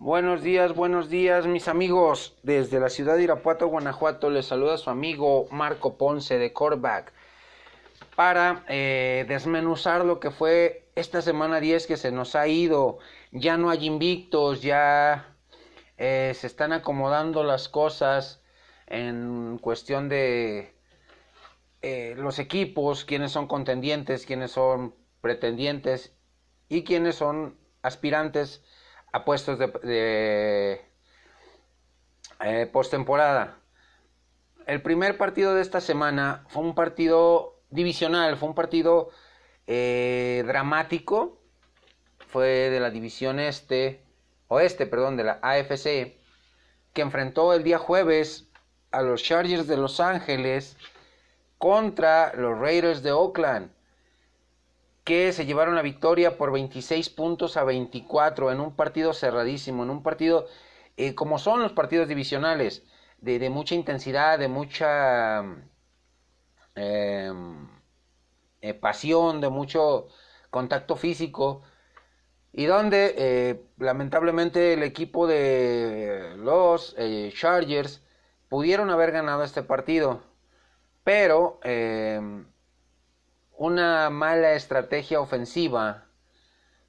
Buenos días, buenos días mis amigos. Desde la ciudad de Irapuato, Guanajuato, les saluda su amigo Marco Ponce de Corback para eh, desmenuzar lo que fue esta semana 10 que se nos ha ido. Ya no hay invictos, ya eh, se están acomodando las cosas en cuestión de eh, los equipos, quiénes son contendientes, quiénes son pretendientes y quiénes son aspirantes a puestos de, de eh, postemporada. El primer partido de esta semana fue un partido divisional, fue un partido eh, dramático, fue de la división este, oeste, perdón, de la AFC, que enfrentó el día jueves a los Chargers de Los Ángeles contra los Raiders de Oakland que se llevaron la victoria por 26 puntos a 24 en un partido cerradísimo, en un partido eh, como son los partidos divisionales, de, mucha intensidad, de mucha eh, eh, pasión, de mucho contacto físico, y donde eh, lamentablemente el equipo de los Chargers pudieron haber ganado este partido, pero una mala estrategia ofensiva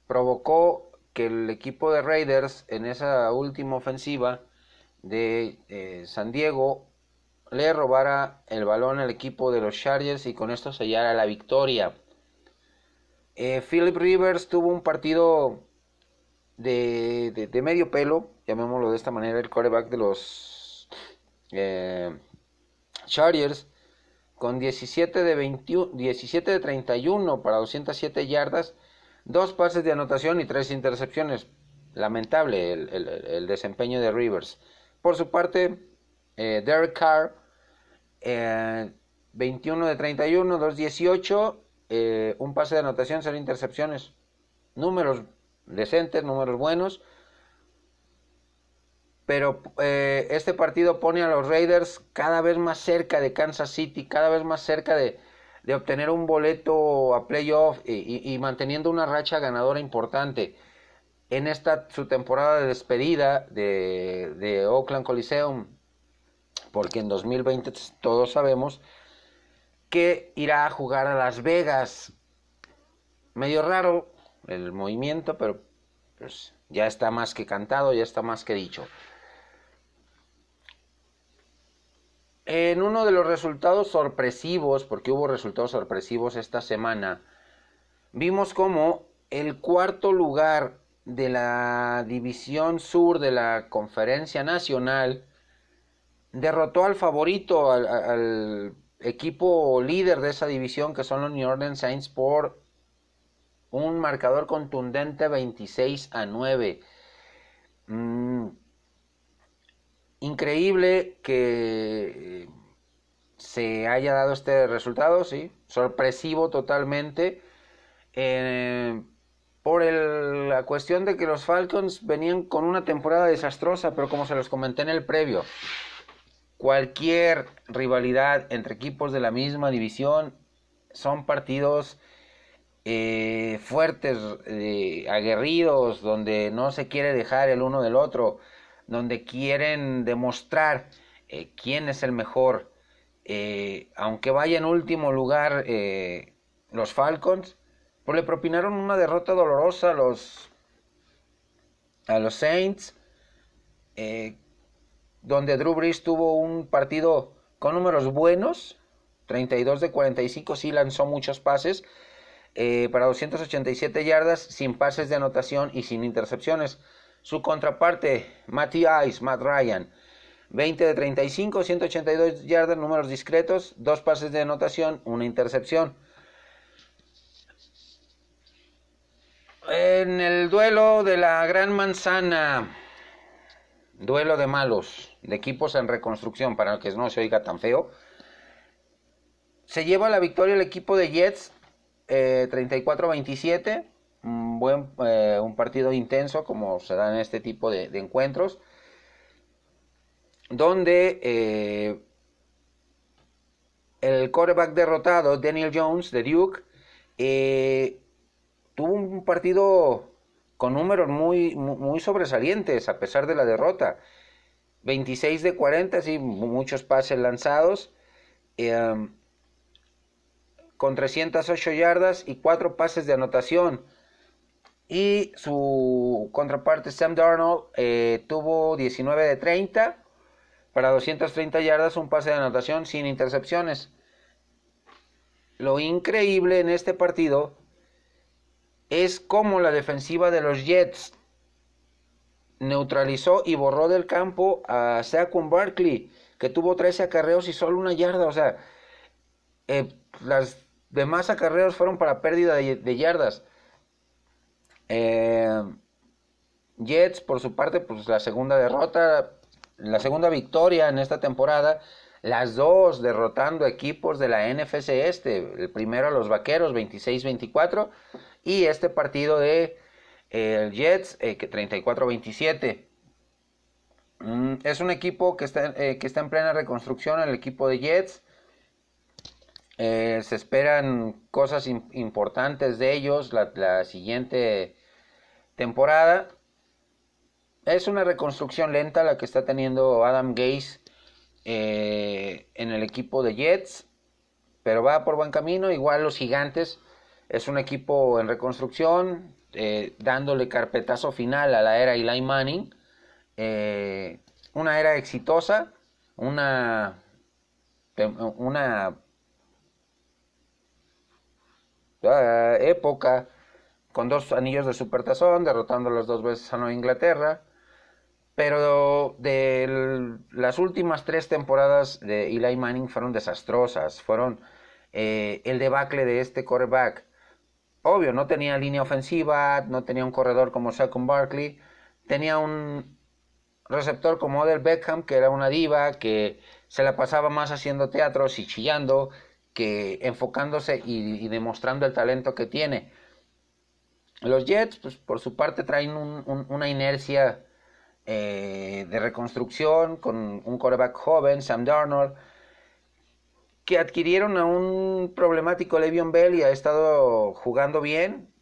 provocó que el equipo de Raiders en esa última ofensiva de eh, San Diego le robara el balón al equipo de los Chargers y con esto sellara la victoria. Eh, Philip Rivers tuvo un partido de, de, medio pelo, llamémoslo de esta manera, el quarterback de los eh, Chargers con 17 de, 21, 17 de 31 para 207 yardas, dos pases de anotación y tres intercepciones. Lamentable el, el, el desempeño de Rivers. Por su parte, eh, Derek Carr, eh, 21 de 31, 218, eh, un pase de anotación, cero intercepciones. Números decentes, números buenos pero eh, este partido pone a los Raiders cada vez más cerca de Kansas City, cada vez más cerca de, de obtener un boleto a playoff y, manteniendo una racha ganadora importante en esta su temporada de despedida de, de Oakland Coliseum, porque en 2020 todos sabemos que irá a jugar a Las Vegas. Medio raro el movimiento, pero pues ya está más que cantado, ya está más que dicho. En uno de los resultados sorpresivos, porque hubo resultados sorpresivos esta semana, vimos como el cuarto lugar de la división sur de la conferencia nacional derrotó al favorito, al, equipo líder de esa división que son los New Orleans Saints por un marcador contundente 26 a 9. Mm, increíble que se haya dado este resultado, sí, sorpresivo totalmente, eh, por el, la cuestión de que los Falcons venían con una temporada desastrosa, pero como se los comenté en el previo, cualquier rivalidad entre equipos de la misma división son partidos eh, fuertes, eh, aguerridos, donde no se quiere dejar el uno del otro donde quieren demostrar eh, quién es el mejor. Eh, aunque vaya en último lugar eh, los Falcons, pues le propinaron una derrota dolorosa a los, a los Saints, donde Drew Brees tuvo un partido con números buenos, 32 de 45, sí lanzó muchos pases, para 287 yardas, sin pases de anotación y sin intercepciones. Su contraparte, Matty Ice, Matt Ryan, 20 de 35, 182 yardas, números discretos, dos pases de anotación, una intercepción. En el duelo de la Gran Manzana, duelo de malos, de equipos en reconstrucción, para que no se oiga tan feo, se lleva la victoria el equipo de Jets, eh, 34-27 un buen eh, un partido intenso como se da en este tipo de, encuentros donde eh, el quarterback derrotado Daniel Jones de Duke eh, tuvo un partido con números muy, muy sobresalientes a pesar de la derrota. 26 de 40, sí, muchos pases lanzados, em, con 308 yardas y 4 pases de anotación. Y su contraparte Sam Darnold eh, tuvo 19 de 30 para 230 yardas, un pase de anotación sin intercepciones. Lo increíble en este partido es cómo la defensiva de los Jets neutralizó y borró del campo a Saquon Barkley, que tuvo 13 acarreos y solo una yarda. O sea, eh, las demás acarreos fueron para pérdida de, yardas. Eh, Jets, por su parte, pues la segunda derrota, la segunda victoria en esta temporada. Las dos derrotando equipos de la NFC este. El primero a los Vaqueros 26-24 y este partido de Jets, eh, que 34-27. Mm, es un equipo que está, eh, que está en plena reconstrucción, el equipo de Jets. Eh, se esperan cosas importantes de ellos la, siguiente temporada. Es una reconstrucción lenta la que está teniendo Adam Gaze en el equipo de Jets, pero va por buen camino. Igual los gigantes es un equipo en reconstrucción, eh, dándole carpetazo final a la era Eli Manning. Eh, una era exitosa, una, una ah, época con dos anillos de supertazón, derrotando las dos veces a Nueva Inglaterra. Pero de las últimas tres temporadas de Eli Manning fueron desastrosas. Fueron eh, el debacle de este quarterback obvio, no tenía línea ofensiva, no tenía un corredor como Saquon Barkley, tenía un receptor como Odell Beckham, que era una diva, que se la pasaba más haciendo teatros y chillando que enfocándose y, demostrando el talento que tiene. Los Jets, pues por su parte, traen una inercia eh, de reconstrucción con un quarterback joven, Sam Darnold, que adquirieron a un problemático Le'Veon Bell y ha estado jugando bien,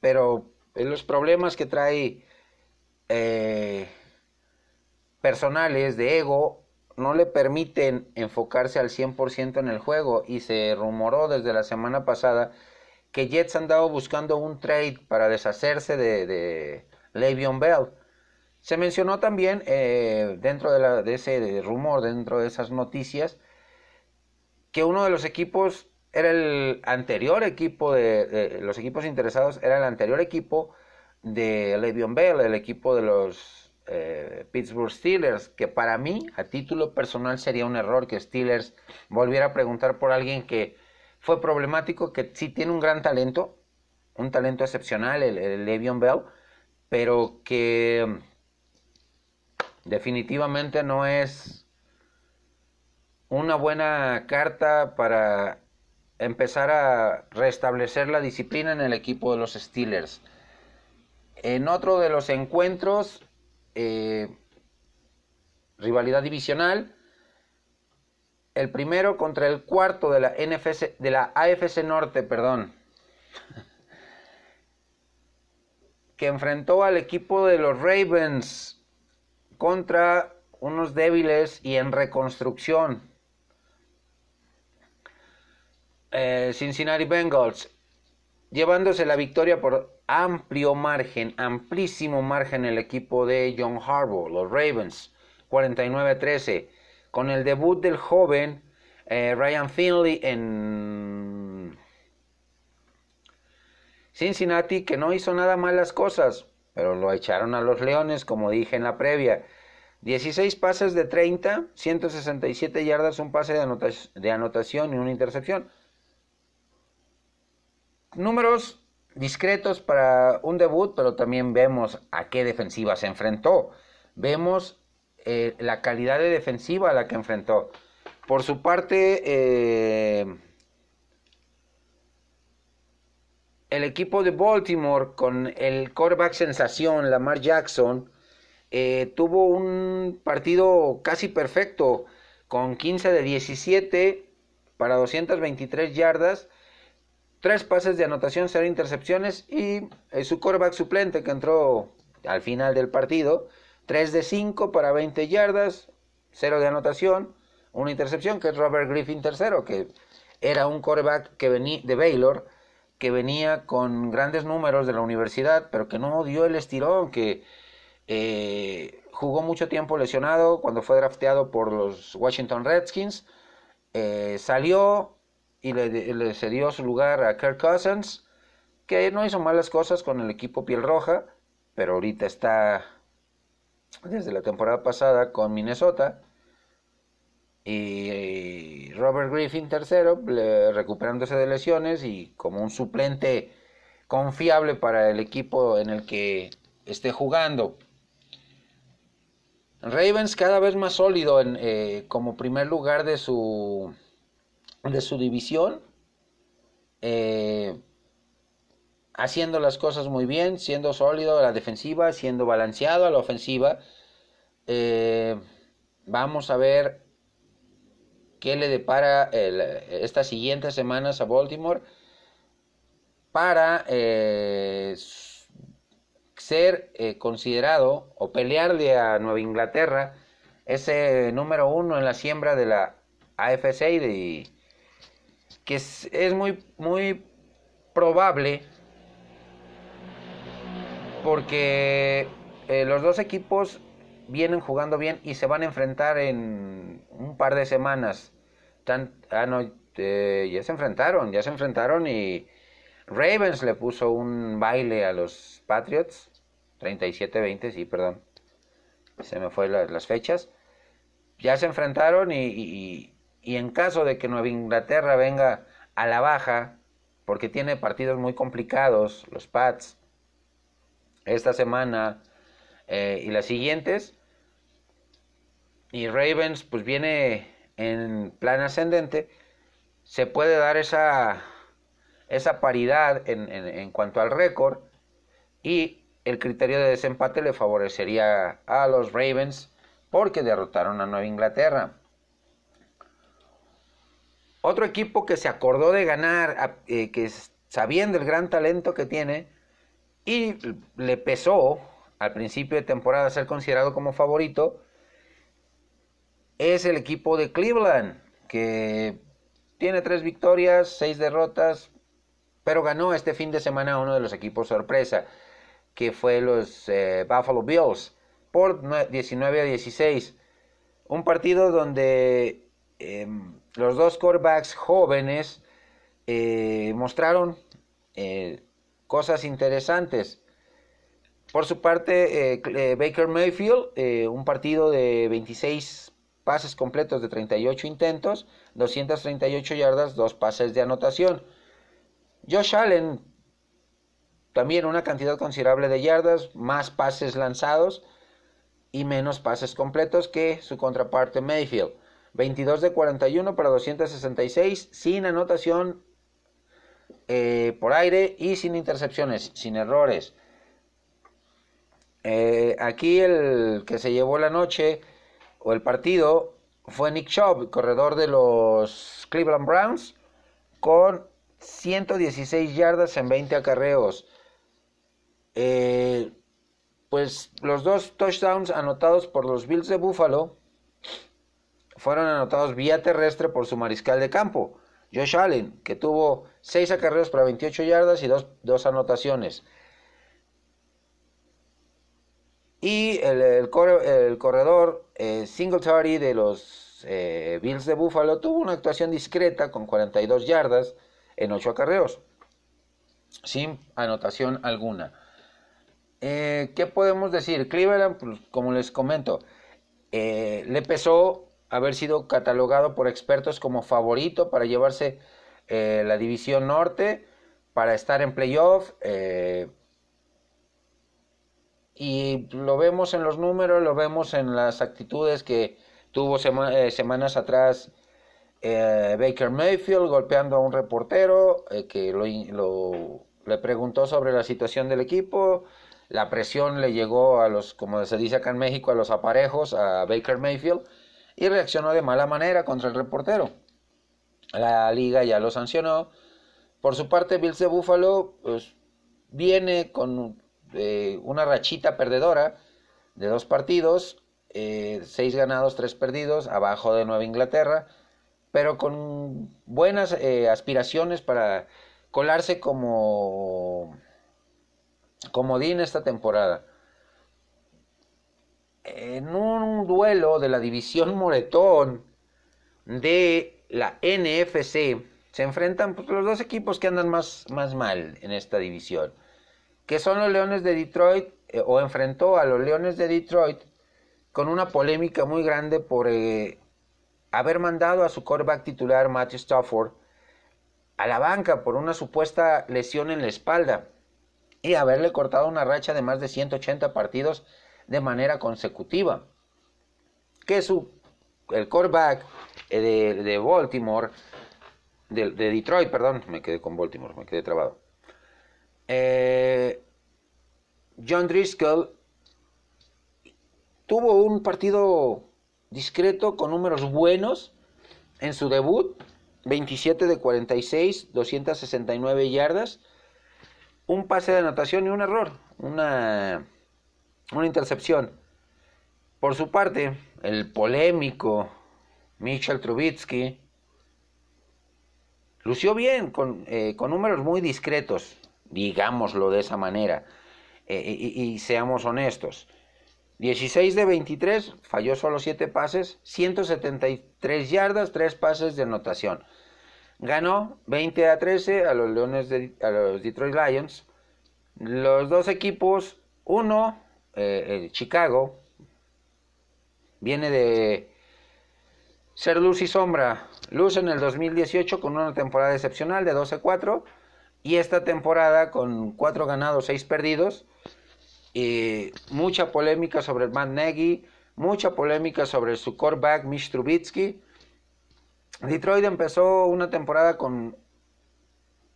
pero los problemas que trae eh, personales de ego no le permiten enfocarse al 100% en el juego y se rumoró desde la semana pasada que Jets han dado buscando un trade para deshacerse de, de Bell. Se mencionó también eh, dentro de, de ese rumor, dentro de esas noticias, que uno de los equipos era el anterior equipo de, los equipos interesados era el anterior equipo de Le'Veon Bell, el equipo de los eh, Pittsburgh Steelers, que para mí, a título personal, sería un error que Steelers volviera a preguntar por alguien que fue problemático, que sí tiene un gran talento, un talento excepcional, el, el Bell, pero que definitivamente no es una buena carta para empezar a restablecer la disciplina en el equipo de los Steelers. En otro de los encuentros, eh, rivalidad divisional, el primero contra el cuarto de la NFC, de la AFC Norte, perdón, que enfrentó al equipo de los Ravens contra unos débiles y en reconstrucción. Eh, Cincinnati Bengals, llevándose la victoria por amplio margen, amplísimo margen el equipo de John Harbaugh, los Ravens, 49-13, con el debut del joven eh, Ryan Finley en Cincinnati, que no hizo nada malas cosas, pero lo echaron a los Leones, como dije en la previa. 16 pases de 30, 167 yardas, un pase de anotación y una intercepción números discretos para un debut, pero también vemos a qué defensiva se enfrentó. Vemos eh, la calidad de defensiva a la que enfrentó. Por su parte, eh, el equipo de Baltimore con el quarterback sensación, Lamar Jackson, eh, tuvo un partido casi perfecto, con 15 de 17 para 223 yardas tres pases de anotación, cero intercepciones y su quarterback suplente que entró al final del partido, 3 de 5 para 20 yardas, cero de anotación, una intercepción que es Robert Griffin tercero, que era un quarterback que venía de Baylor, que venía con grandes números de la universidad, pero que no dio el estirón, que eh, jugó mucho tiempo lesionado cuando fue drafteado por los Washington Redskins, eh, salió y le, le, cedió su lugar a Kirk Cousins, que no hizo malas cosas con el equipo piel roja, pero ahorita está desde la temporada pasada con Minnesota y Robert Griffin tercero, recuperándose de lesiones y como un suplente confiable para el equipo en el que esté jugando. Ravens cada vez más sólido en, eh, como primer lugar de su, de su división, eh, haciendo las cosas muy bien, siendo sólido a la defensiva, siendo balanceado a la ofensiva. Eh, vamos a ver qué le depara estas siguientes semanas a Baltimore para eh, ser eh, considerado o pelearle a Nueva Inglaterra ese número uno en la siembra de la AFC y que es, es, muy, muy probable porque eh, los dos equipos vienen jugando bien y se van a enfrentar en un par de semanas. Ah, no, eh, ya se enfrentaron, ya se enfrentaron y Ravens le puso un baile a los Patriots. 37-20, sí, perdón. Se me fue las fechas. Ya se enfrentaron y, y, y en caso de que Nueva Inglaterra venga a la baja, porque tiene partidos muy complicados, los Pats, esta semana eh, y las siguientes, y Ravens pues viene en plan ascendente, se puede dar esa, esa paridad en, en, cuanto al récord y el criterio de desempate le favorecería a los Ravens porque derrotaron a Nueva Inglaterra. Otro equipo que se acordó de ganar, eh, que sabiendo el gran talento que tiene y le pesó al principio de temporada ser considerado como favorito, es el equipo de Cleveland, que tiene tres victorias, seis derrotas, pero ganó este fin de semana uno de los equipos sorpresa, que fue los eh, Buffalo Bills, por 19 a 16. Un partido donde em, los dos quarterbacks jóvenes eh, mostraron eh, cosas interesantes. Por su parte, Baker Mayfield, un partido de 26 pases completos de 38 intentos, 238 yardas, dos pases de anotación. Josh Allen, también una cantidad considerable de yardas, más pases lanzados y menos pases completos que su contraparte Mayfield. 22 de 41 para 266, sin anotación eh, por aire y sin intercepciones, sin errores. Eh, aquí el que se llevó la noche o el partido fue Nick Chubb, corredor de los Cleveland Browns, con 116 yardas en 20 acarreos. Eh, pues los dos touchdowns anotados por los Bills de Buffalo fueron anotados vía terrestre por su mariscal de campo, Josh Allen, que tuvo 6 acarreos para 28 yardas y 2 anotaciones. Y el, corredor eh, Singletary de los eh, Bills de Buffalo tuvo una actuación discreta con 42 yardas en 8 acarreos, sin anotación alguna. Eh, ¿Qué podemos decir? Cleveland, pues, como les comento, le pesó haber sido catalogado por expertos como favorito para llevarse la división norte, para estar en playoff y lo vemos en los números, lo vemos en las actitudes que tuvo eh, semanas atrás eh, Baker Mayfield golpeando a un reportero eh, que lo, le preguntó sobre la situación del equipo. La presión le llegó a los, como se dice acá en México, a los aparejos, a Baker Mayfield, y reaccionó de mala manera contra el reportero. La liga ya lo sancionó Por su parte, Bills de Buffalo pues, viene con eh, una rachita perdedora de dos partidos, eh, seis ganados, tres perdidos, abajo de Nueva Inglaterra, pero con buenas eh, aspiraciones para colarse como comodín esta temporada. En un duelo de la división Moretón de la NFC se enfrentan pues, los dos equipos que andan más, más mal en esta división, que son los Leones de Detroit, eh, o enfrentó a los Leones de Detroit con una polémica muy grande por eh, haber mandado a su quarterback titular Matthew Stafford a la banca por una supuesta lesión en la espalda y haberle cortado una racha de más de 180 partidos de manera consecutiva. Que su, el quarterback eh, de, Baltimore, de, Detroit, perdón, me quedé con Baltimore, me quedé trabado. Eh, John Driscoll tuvo un partido discreto con números buenos en su debut, 27 de 46, 269 yardas, un pase de anotación y un error, una, una intercepción. Por su parte, el polémico Mitchell Trubitsky lució bien, con, eh, con números muy discretos, digámoslo de esa manera, eh, y, y, seamos honestos. 16 de 23, falló solo 7 pases, 173 yardas, 3 pases de anotación. Ganó 20 a 13 a los Leones de a los Detroit Lions. Los dos equipos, uno, eh, Chicago, viene de ser luz y sombra. Luz en el 2018 con una temporada excepcional de 12-4 y esta temporada con 4 ganados, 6 perdidos. Y mucha polémica sobre el Matt Nagy, mucha polémica sobre su quarterback Mitch Trubitsky Detroit empezó una temporada con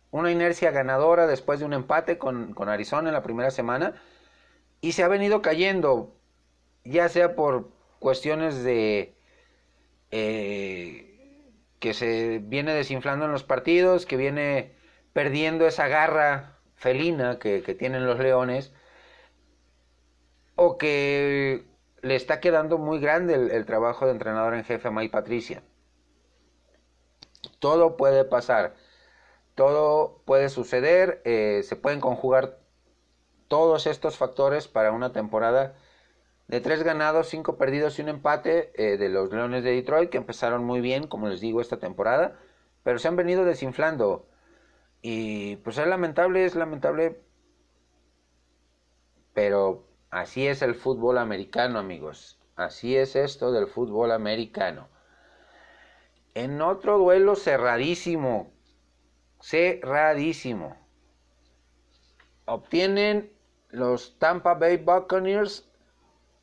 una inercia ganadora después de un empate con, Arizona en la primera semana y se ha venido cayendo, ya sea por cuestiones de eh, que se viene desinflando en los partidos, que viene perdiendo esa garra felina que, tienen los leones, o que le está quedando muy grande el, trabajo de entrenador en jefe a Mike Patricia. Todo puede pasar, todo puede suceder, eh, se pueden conjugar todos estos factores para una temporada de tres ganados, cinco perdidos y un empate eh, de los Leones de Detroit, que empezaron muy bien, como les digo, esta temporada, pero se han venido desinflando. Y pues es lamentable, es lamentable, pero así es el fútbol americano, amigos. Así es esto del fútbol americano. En otro duelo cerradísimo, cerradísimo, obtienen los Tampa Bay Buccaneers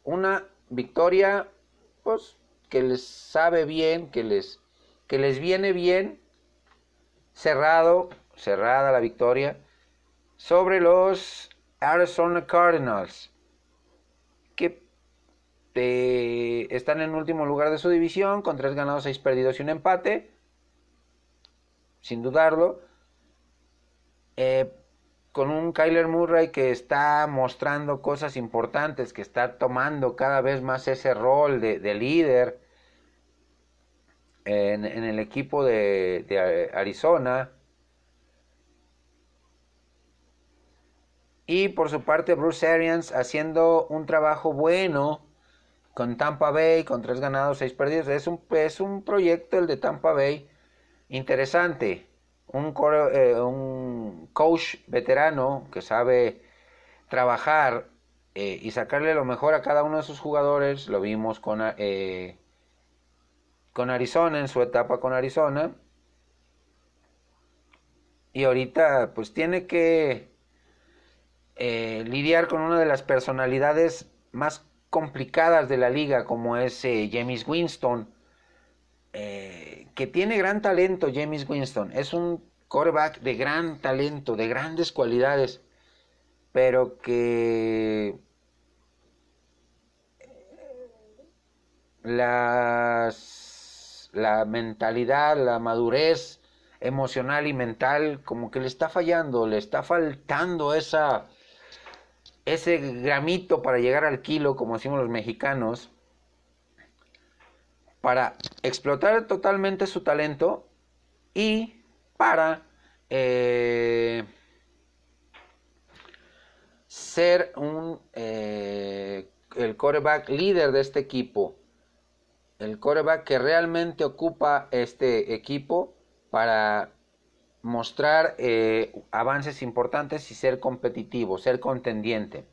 una victoria pues que les sabe bien, que les que les viene bien cerrado, cerrada la victoria sobre los Arizona Cardinals que están en último lugar de su división con tres ganados, seis perdidos y un empate. Sin dudarlo. Eh, con un Kyler Murray que está mostrando cosas importantes, que está tomando cada vez más ese rol de, líder en, el equipo de, de Arizona. Y por su parte Bruce Arians haciendo un trabajo bueno con Tampa Bay, con tres ganados, seis perdidos. Es un, es un proyecto el de Tampa Bay interesante. Un, eh, un coach veterano que sabe trabajar eh, y sacarle lo mejor a cada uno de sus jugadores. Lo vimos con, eh, con Arizona, en su etapa con Arizona. Y ahorita pues tiene que lidiar con una de las personalidades más complicadas de la liga, como es eh, James Winston, eh, que tiene gran talento James Winston, es un quarterback de gran talento, de grandes cualidades, pero que las, la mentalidad, la madurez, emocional y mental como que le está fallando, le está faltando esa ese gramito para llegar al kilo, como decimos los mexicanos, para explotar totalmente su talento y para eh, ser un eh, el coreback líder de este equipo el coreback que realmente ocupa este equipo para mostrar eh, avances importantes y ser competitivo, ser contendiente.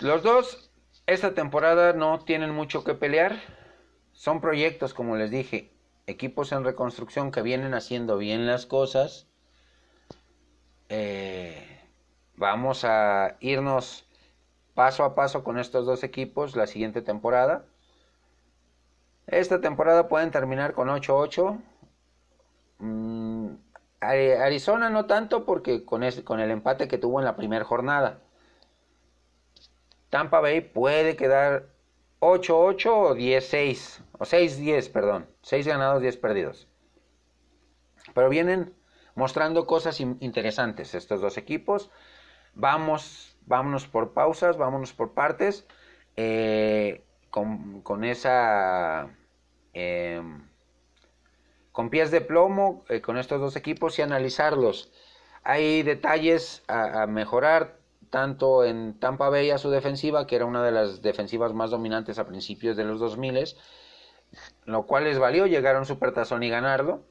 Los dos esta temporada no tienen mucho que pelear. Son proyectos, como les dije, equipos en reconstrucción que vienen haciendo bien las cosas. Eh, vamos a irnos paso a paso con estos dos equipos la siguiente temporada. Esta temporada pueden terminar con 8-8. Mm, Arizona no tanto porque con, con el empate que tuvo en la primera jornada. Tampa Bay puede quedar 8-8 o 10-6. O 6-10, perdón. 6 ganados, 10 perdidos. Pero vienen mostrando cosas interesantes estos dos equipos. Vamos, vámonos por pausas, vámonos por partes. Eh, con, con, esa Em, con pies de plomo eh, con estos dos equipos y analizarlos. Hay detalles a, mejorar tanto en Tampa Bay a su defensiva, que era una de las defensivas más dominantes a principios de los 2000, lo cual les valió llegar a un supertazón y ganarlo,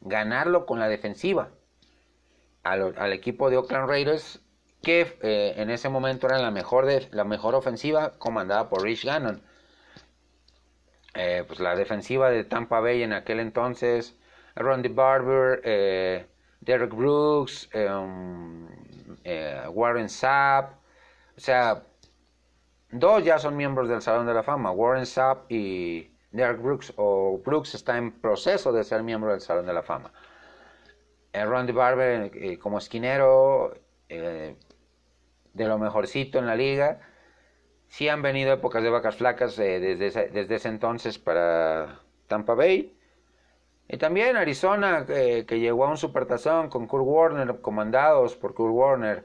ganarlo con la defensiva. Al, equipo de Oakland Raiders, que eh, en ese momento era la mejor, la mejor ofensiva comandada por Rich Gannon. Eh, pues la defensiva de Tampa Bay en aquel entonces, Rondy Barber, eh, Derek Brooks, em, eh, Warren Sapp, o sea, dos ya son miembros del Salón de la Fama, Warren Sapp y Derek Brooks, o Brooks está en proceso de ser miembro del Salón de la Fama. Rondy Barber como esquinero, de lo mejorcito en la liga Sí han venido épocas de vacas flacas eh, desde, desde ese entonces para Tampa Bay. Y también Arizona, eh, que llegó a un supertazón con Kurt Warner, comandados por Kurt Warner,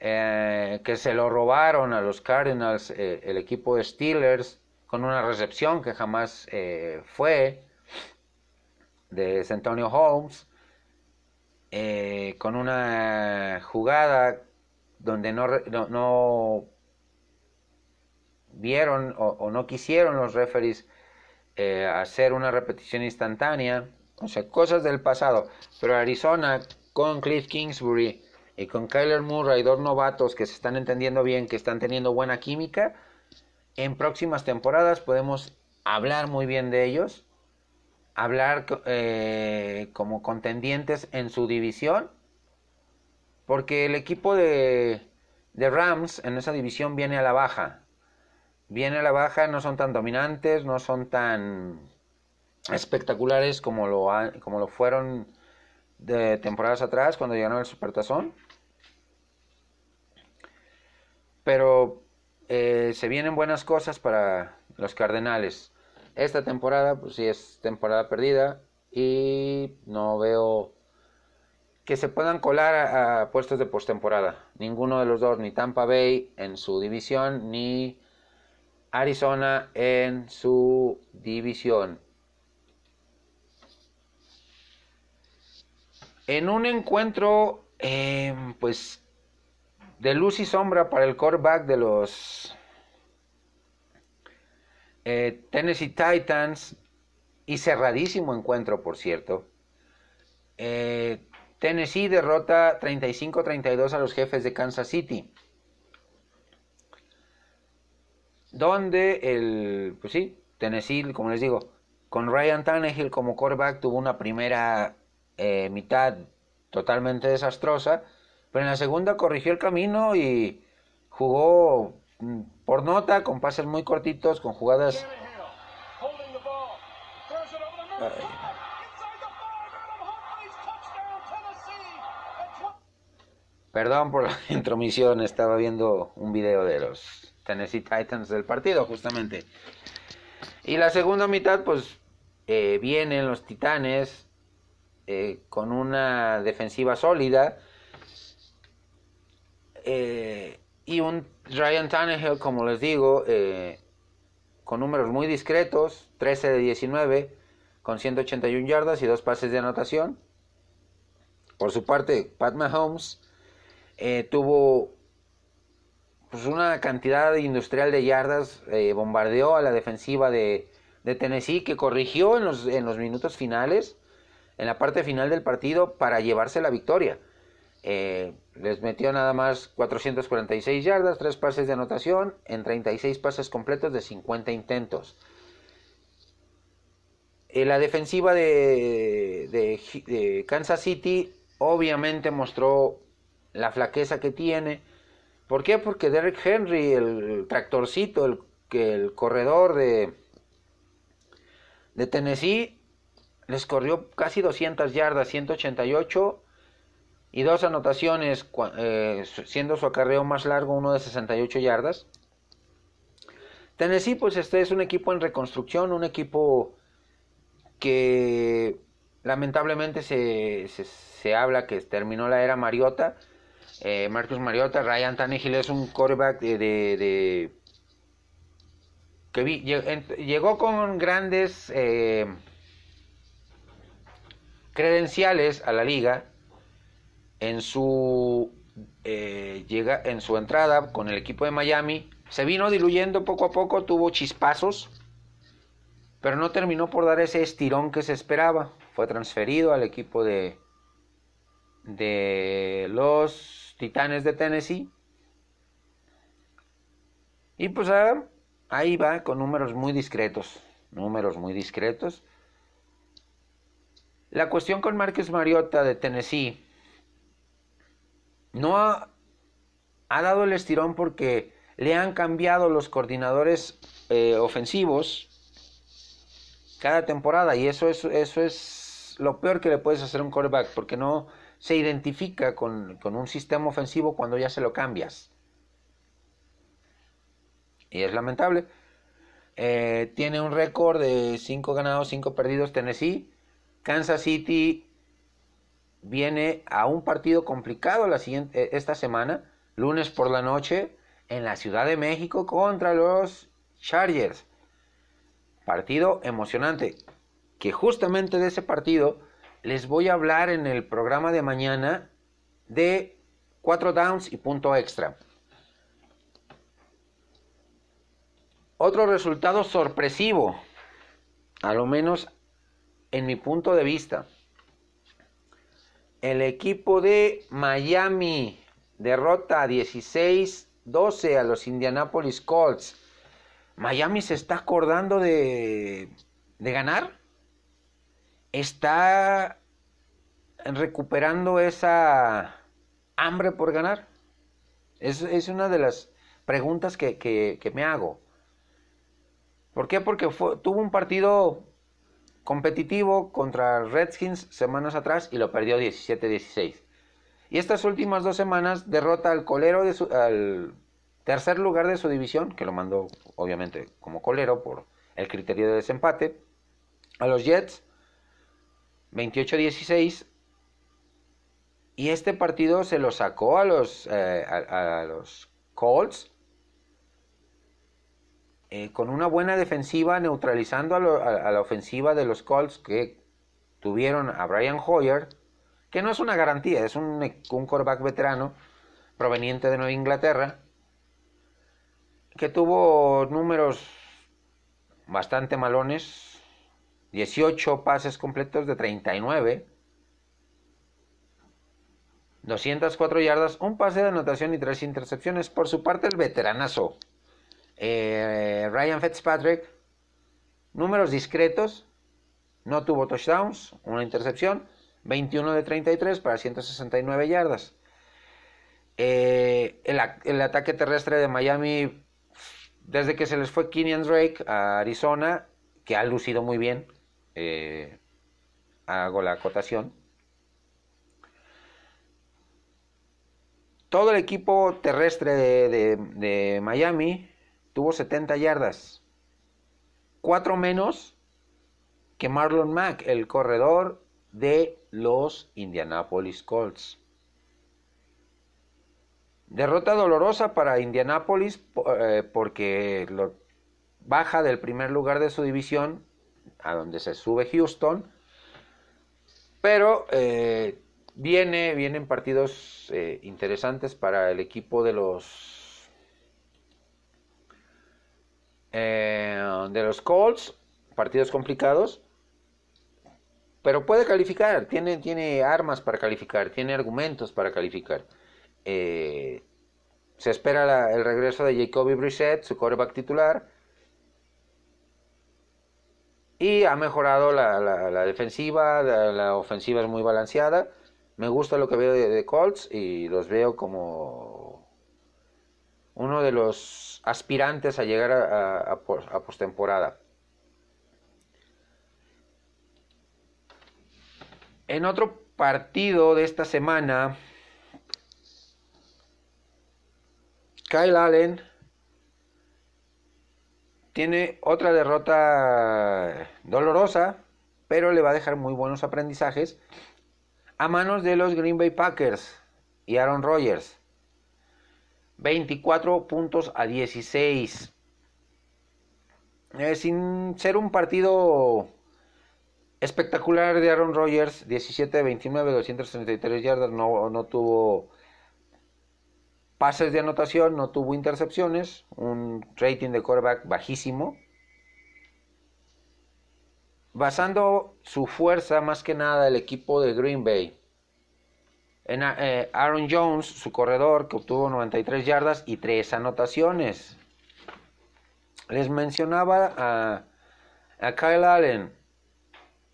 eh, que se lo robaron a los Cardinals, el equipo de Steelers, con una recepción que jamás fue de Antonio Holmes, con una jugada donde no, no vieron o, no quisieron los referees eh, hacer una repetición instantánea, o sea, cosas del pasado. Pero Arizona con Cliff Kingsbury y con Kyler Murray, dos novatos que se están entendiendo bien, que están teniendo buena química, en próximas temporadas podemos hablar muy bien de ellos, hablar eh, como contendientes en su división, porque el equipo de, de Rams en esa división viene a la baja viene a la baja, no son tan dominantes, no son tan espectaculares como lo, como lo fueron de temporadas atrás cuando llegaron al Supertazón. Pero eh, se vienen buenas cosas para los Cardenales. Esta temporada, pues sí es temporada perdida y no veo que se puedan colar a, a puestos de postemporada. Ninguno de los dos, ni Tampa Bay en su división, ni Arizona en su división. En un encuentro, em, pues, de luz y sombra para el quarterback de los eh, Tennessee Titans, y cerradísimo encuentro, por cierto. Eh, Tennessee derrota 35-32 a los jefes de Kansas City donde el, pues sí, Tennessee, como les digo, con Ryan Tannehill como quarterback tuvo una primera eh, mitad totalmente desastrosa, pero en la segunda corrigió el camino y jugó mm, por nota, con pases muy cortitos, con jugadas... Perdón por la intromisión, estaba viendo un video de los Tennessee Titans del partido, justamente. Y la segunda mitad, pues eh, vienen los Titanes eh, con una defensiva sólida eh, y un Ryan Tannehill, como les digo, con números muy discretos, 13 de 19, con 181 yardas y dos pases de anotación. Por su parte, Pat Mahomes tuvo pues, una cantidad industrial de yardas, bombardeó a la defensiva de, de Tennessee que corrigió en los, en los minutos finales, en la parte final del partido, para llevarse la victoria. Eh, les metió nada más 446 yardas, 3 pases de anotación en 36 pases completos de 50 intentos. Eh, la defensiva de, de, Kansas City obviamente mostró la flaqueza que tiene. ¿Por qué? Porque Derek Henry, el tractorcito, el, el corredor de, de Tennessee les corrió casi 200 yardas, 188 y dos anotaciones, eh, siendo su acarreo más largo, uno de 68 yardas. Tennessee, pues este es un equipo en reconstrucción, un equipo que lamentablemente se, se, habla que terminó la era Mariota. Eh, Marcus Mariota, Ryan Tannehill es un quarterback de que llegó con grandes eh, credenciales a la liga en su eh, llega en su entrada con el equipo de Miami. Se vino diluyendo poco a poco tuvo chispazos pero no terminó por dar ese estirón que se esperaba. Fue transferido al equipo de de los Titanes de Tennessee. Y pues ah, Ahí va con números muy discretos, números muy discretos. La cuestión con Márquez Mariota de Tennessee no ha, dado el estirón porque le han cambiado los coordinadores eh, ofensivos cada temporada y eso es, eso es lo peor que le puedes hacer a un quarterback porque no se identifica con, con un sistema ofensivo cuando ya se lo cambias y es lamentable. Eh, tiene un récord de 5 ganados, 5 perdidos Tennessee. Kansas City viene a un partido complicado la siguiente, eh, esta semana, lunes por la noche, en la Ciudad de México contra los Chargers. Partido emocionante, que justamente de ese partido les voy a hablar en el programa de mañana de 4 downs y punto extra. Otro resultado sorpresivo, a lo menos en mi punto de vista. El equipo de Miami derrota 16-12 a los Indianapolis Colts. Miami se está acordando de, ganar. Está recuperando esa hambre por ganar. Es, una de las preguntas que me hago. ¿Por qué? Porque tuvo un partido competitivo contra Redskins semanas atrás y lo perdió 17-16. Y estas últimas dos semanas derrota al colero de su, al tercer lugar de su división, que lo mandó obviamente como colero por el criterio de desempate, a los Jets 28-16 y este partido se lo sacó a los, eh, a los Colts eh, con una buena defensiva neutralizando a, la ofensiva de los Colts que tuvieron a Brian Hoyer, que no es una garantía, es un, un quarterback veterano proveniente de Nueva Inglaterra, que tuvo números bastante malones, 18 pases completos de 39, 204 yardas, un pase de anotación y tres intercepciones. Por su parte, el veteranazo eh, Ryan Fitzpatrick, números discretos, no tuvo touchdowns, una intercepción, 21 de 33 para 169 yardas. Eh, el, ataque terrestre de Miami, desde que se les fue Kenyan Drake a Arizona, que ha lucido muy bien, eh, hago la acotación. Todo el equipo terrestre de Miami tuvo 70 yardas. Cuatro menos que Marlon Mack, el corredor de los Indianapolis Colts. Derrota dolorosa para Indianapolis eh, porque lo baja del primer lugar de su división, a donde se sube Houston, pero eh, viene, vienen partidos eh, interesantes para el equipo de los de los Colts, partidos complicados, pero puede calificar, tiene, tiene armas para calificar, tiene argumentos para calificar. Eh, se espera el regreso de Jacoby Brissett, su quarterback titular. Y ha mejorado la, defensiva, la, ofensiva es muy balanceada. Me gusta lo que veo de, Colts y los veo como uno de los aspirantes a llegar a, postemporada. En otro partido de esta semana, Kyle Allen tiene otra derrota dolorosa, pero le va a dejar muy buenos aprendizajes a manos de los Green Bay Packers y Aaron Rodgers. 24 puntos a 16. Eh, sin ser un partido espectacular de Aaron Rodgers, 17 de 29, 233 yardas, no, no tuvo pases de anotación, no tuvo intercepciones, un rating de quarterback bajísimo. Basando su fuerza más que nada el equipo de Green Bay. Eh, Aaron Jones, su corredor, que obtuvo 93 yardas y 3 anotaciones. Les mencionaba a, Kyle Allen.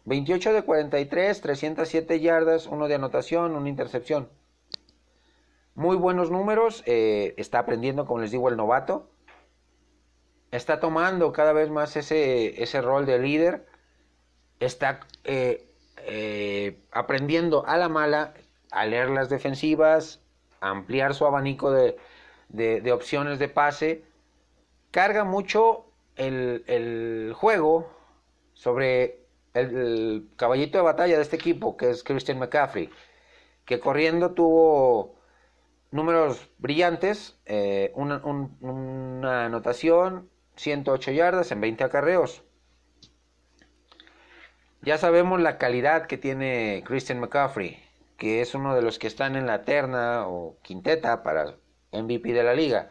28 de 43, 307 yardas, 1 de anotación, una intercepción muy buenos números, eh, está aprendiendo, como les digo, el novato. Está tomando cada vez más ese, ese rol de líder. Está eh, aprendiendo a la mala a leer las defensivas, ampliar su abanico de, de, opciones de pase. Carga mucho el, el juego sobre el, caballito de batalla de este equipo, que es Christian McCaffrey, que corriendo tuvo números brillantes, eh, una, anotación, 108 yardas en 20 acarreos. Ya sabemos la calidad que tiene Christian McCaffrey, que es uno de los que están en la terna o quinteta para MVP de la liga.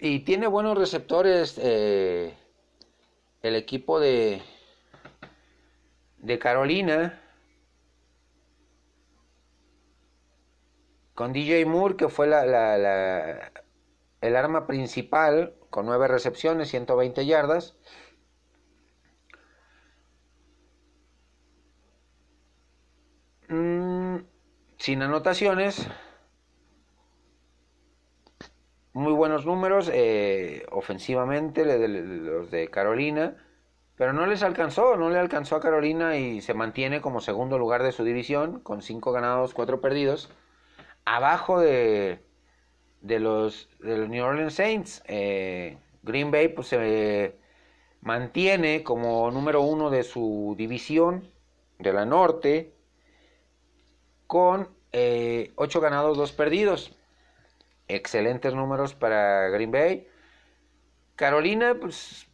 Y tiene buenos receptores eh, el equipo de, de Carolina con DJ Moore, que fue la, el arma principal, con nueve recepciones, 120 yardas. Mm, sin anotaciones. Muy buenos números eh, ofensivamente los de Carolina. Pero no les alcanzó, no le alcanzó a Carolina y se mantiene como segundo lugar de su división con cinco ganados, cuatro perdidos abajo de, de los New Orleans Saints. Eh, Green Bay pues, se mantiene como número uno de su división de la norte con eh, 8 ganados, 2 perdidos. Excelentes números para Green Bay. Carolina, pues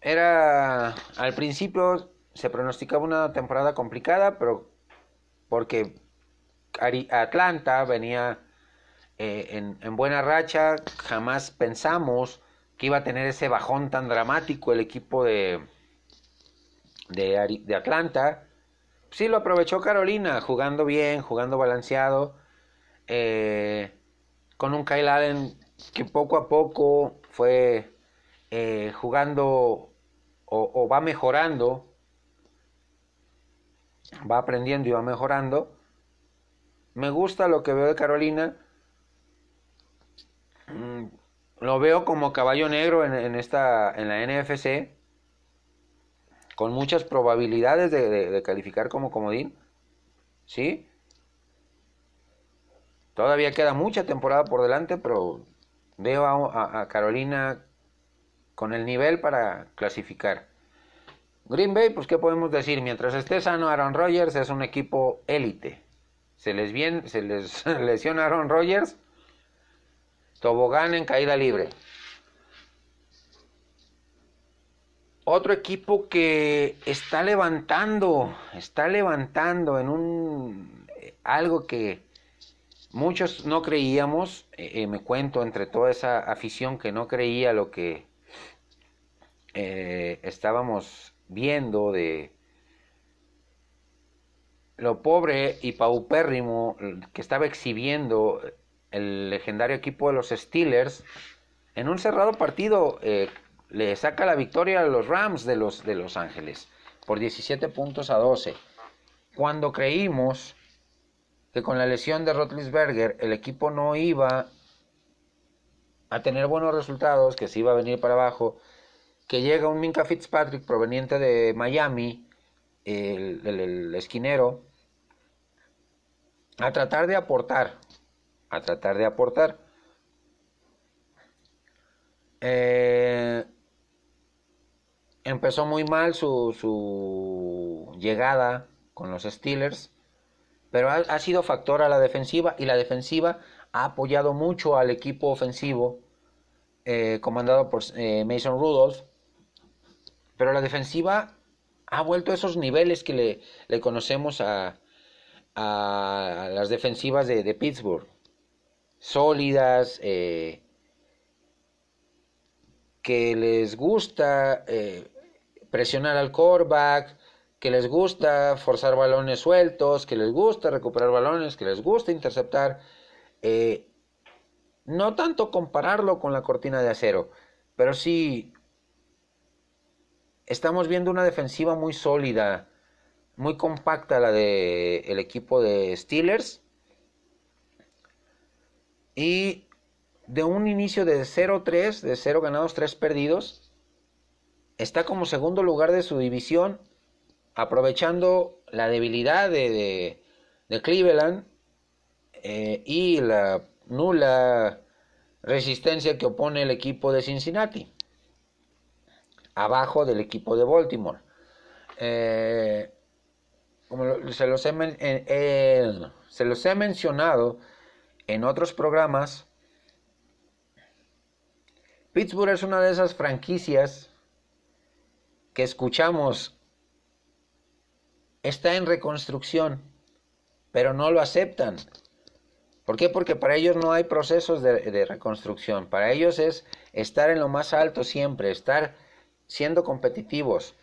era al principio se pronosticaba una temporada complicada, pero porque Atlanta venía eh, en, buena racha, jamás pensamos que iba a tener ese bajón tan dramático el equipo de, de, Atlanta. Sí, lo aprovechó Carolina, jugando bien, jugando balanceado, eh, con un Kyle Allen que poco a poco fue eh, jugando o va mejorando, va aprendiendo y va mejorando. Me gusta lo que veo de Carolina. Mm, lo veo como caballo negro en, esta, en la NFC. Con muchas probabilidades de, calificar como comodín. ¿Sí? Todavía queda mucha temporada por delante, pero veo a, Carolina con el nivel para clasificar. Green Bay, pues qué podemos decir, mientras esté sano Aaron Rodgers es un equipo élite. Se les, bien, se les lesiona Aaron Rodgers, tobogán en caída libre. Otro equipo que está levantando, está levantando en un algo que muchos no creíamos, eh, eh, me cuento entre toda esa afición que no creía lo que eh, estábamos viendo de lo pobre y paupérrimo que estaba exhibiendo el legendario equipo de los Steelers en un cerrado partido le saca la victoria a los Rams de los, de Los Ángeles por 17 puntos a 12. Cuando creímos que con la lesión de Rotlisberger el equipo no iba a tener buenos resultados, que se iba a venir para abajo, que llega un Minka Fitzpatrick proveniente de Miami, el, esquinero, a tratar de aportar, a tratar de aportar. Eh, empezó muy mal su, su llegada con los Steelers, pero ha, sido factor a la defensiva y la defensiva ha apoyado mucho al equipo ofensivo eh, comandado por eh, Mason Rudolph, pero la defensiva ha vuelto a esos niveles que le, le conocemos a, a, las defensivas de, Pittsburgh, sólidas, eh, que les gusta presionar al quarterback, que les gusta forzar balones sueltos, que les gusta recuperar balones, que les gusta interceptar. Eh, no tanto compararlo con la cortina de acero, pero sí estamos viendo una defensiva muy sólida, muy compacta la del el equipo de Steelers. Y de un inicio de 0-3, de 0 ganados, 3 perdidos, está como segundo lugar de su división, aprovechando la debilidad de, Cleveland eh, y la nula resistencia que opone el equipo de Cincinnati, abajo del equipo de Baltimore. Eh, como se, los he, eh, se los he mencionado en otros programas, Pittsburgh es una de esas franquicias que escuchamos está en reconstrucción, pero no lo aceptan. ¿Por qué? Porque para ellos no hay procesos de, reconstrucción. Para ellos es estar en lo más alto siempre, estar siendo competitivos.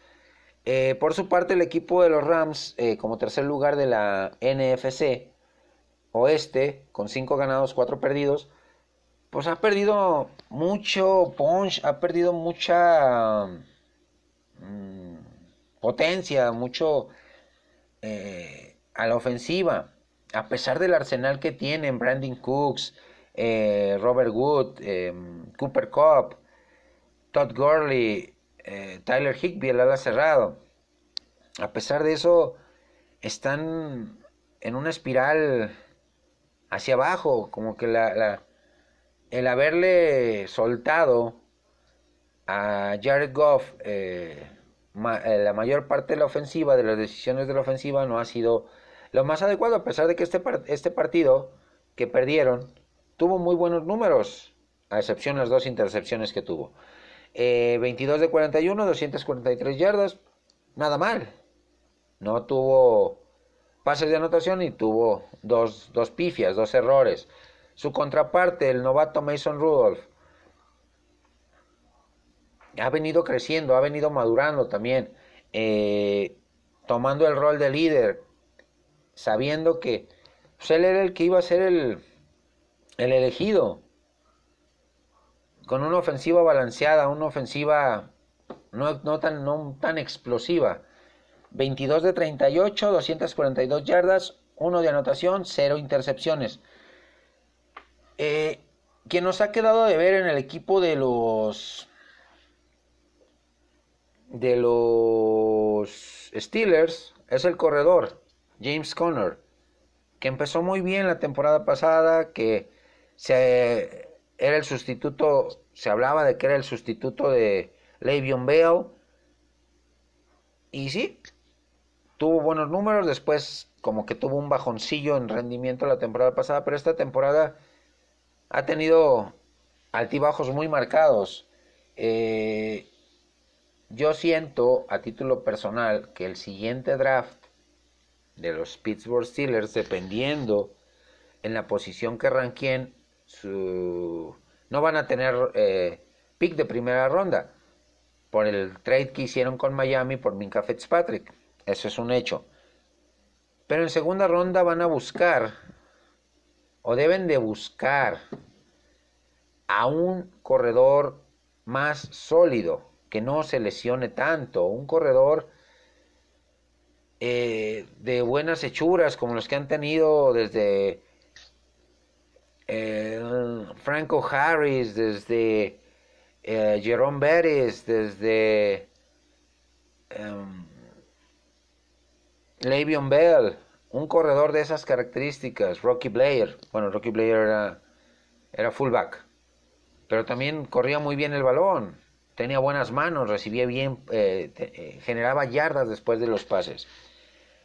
Eh, por su parte, el equipo de los Rams, eh, como tercer lugar de la NFC Oeste, con cinco ganados, cuatro perdidos, pues ha perdido mucho punch, ha perdido mucha Mm, potencia, mucho eh, a la ofensiva. A pesar del arsenal que tienen Brandon Cooks, eh, Robert Wood, em, Cooper Cup, Todd Gurley, eh, Tyler Higby, el ala cerrado. A pesar de eso, están en una espiral hacia abajo, como que la, el haberle soltado a Jared Goff eh, eh, la mayor parte de la ofensiva, de las decisiones de la ofensiva, no ha sido lo más adecuado, a pesar de que este, este partido que perdieron tuvo muy buenos números, a excepción de las dos intercepciones que tuvo. 22 eh, de 41, 243 yardas, nada mal. No tuvo pases de anotación y tuvo dos, dos pifias, dos errores. Su contraparte, el novato Mason Rudolph, ha venido creciendo, ha venido madurando también, eh, tomando el rol de líder, sabiendo que pues, él era el que iba a ser el, el elegido, con una ofensiva balanceada, una ofensiva no, tan, no tan explosiva. 22 de 38, 242 yardas, 1 de anotación, 0 intercepciones. Eh, quien nos ha quedado de ver en el equipo de los de los Steelers es el corredor James Conner, que empezó muy bien la temporada pasada, que se, era el sustituto se hablaba de que era el sustituto de Le'Veon Bell. Y sí, tuvo buenos números, después como que tuvo un bajoncillo en rendimiento la temporada pasada, pero esta temporada ha tenido altibajos muy marcados. Eh, yo siento a título personal que el siguiente draft de los Pittsburgh Steelers, dependiendo en la posición que ranqueen, su... no van a tener eh, pick de primera ronda por el trade que hicieron con Miami por Minka Fitzpatrick. Eso es un hecho. Pero en segunda ronda van a buscar, o deben de buscar, a un corredor más sólido, que no se lesione tanto, un corredor eh, de buenas hechuras como los que han tenido desde eh, Franco Harris, desde eh, Jerome Bettis, desde um, Le'Veon Bell, un corredor de esas características, Rocky Blair, bueno, Rocky Blair era, era fullback, pero también corría muy bien el balón, tenía buenas manos, recibía bien, eh, generaba yardas después de los pases.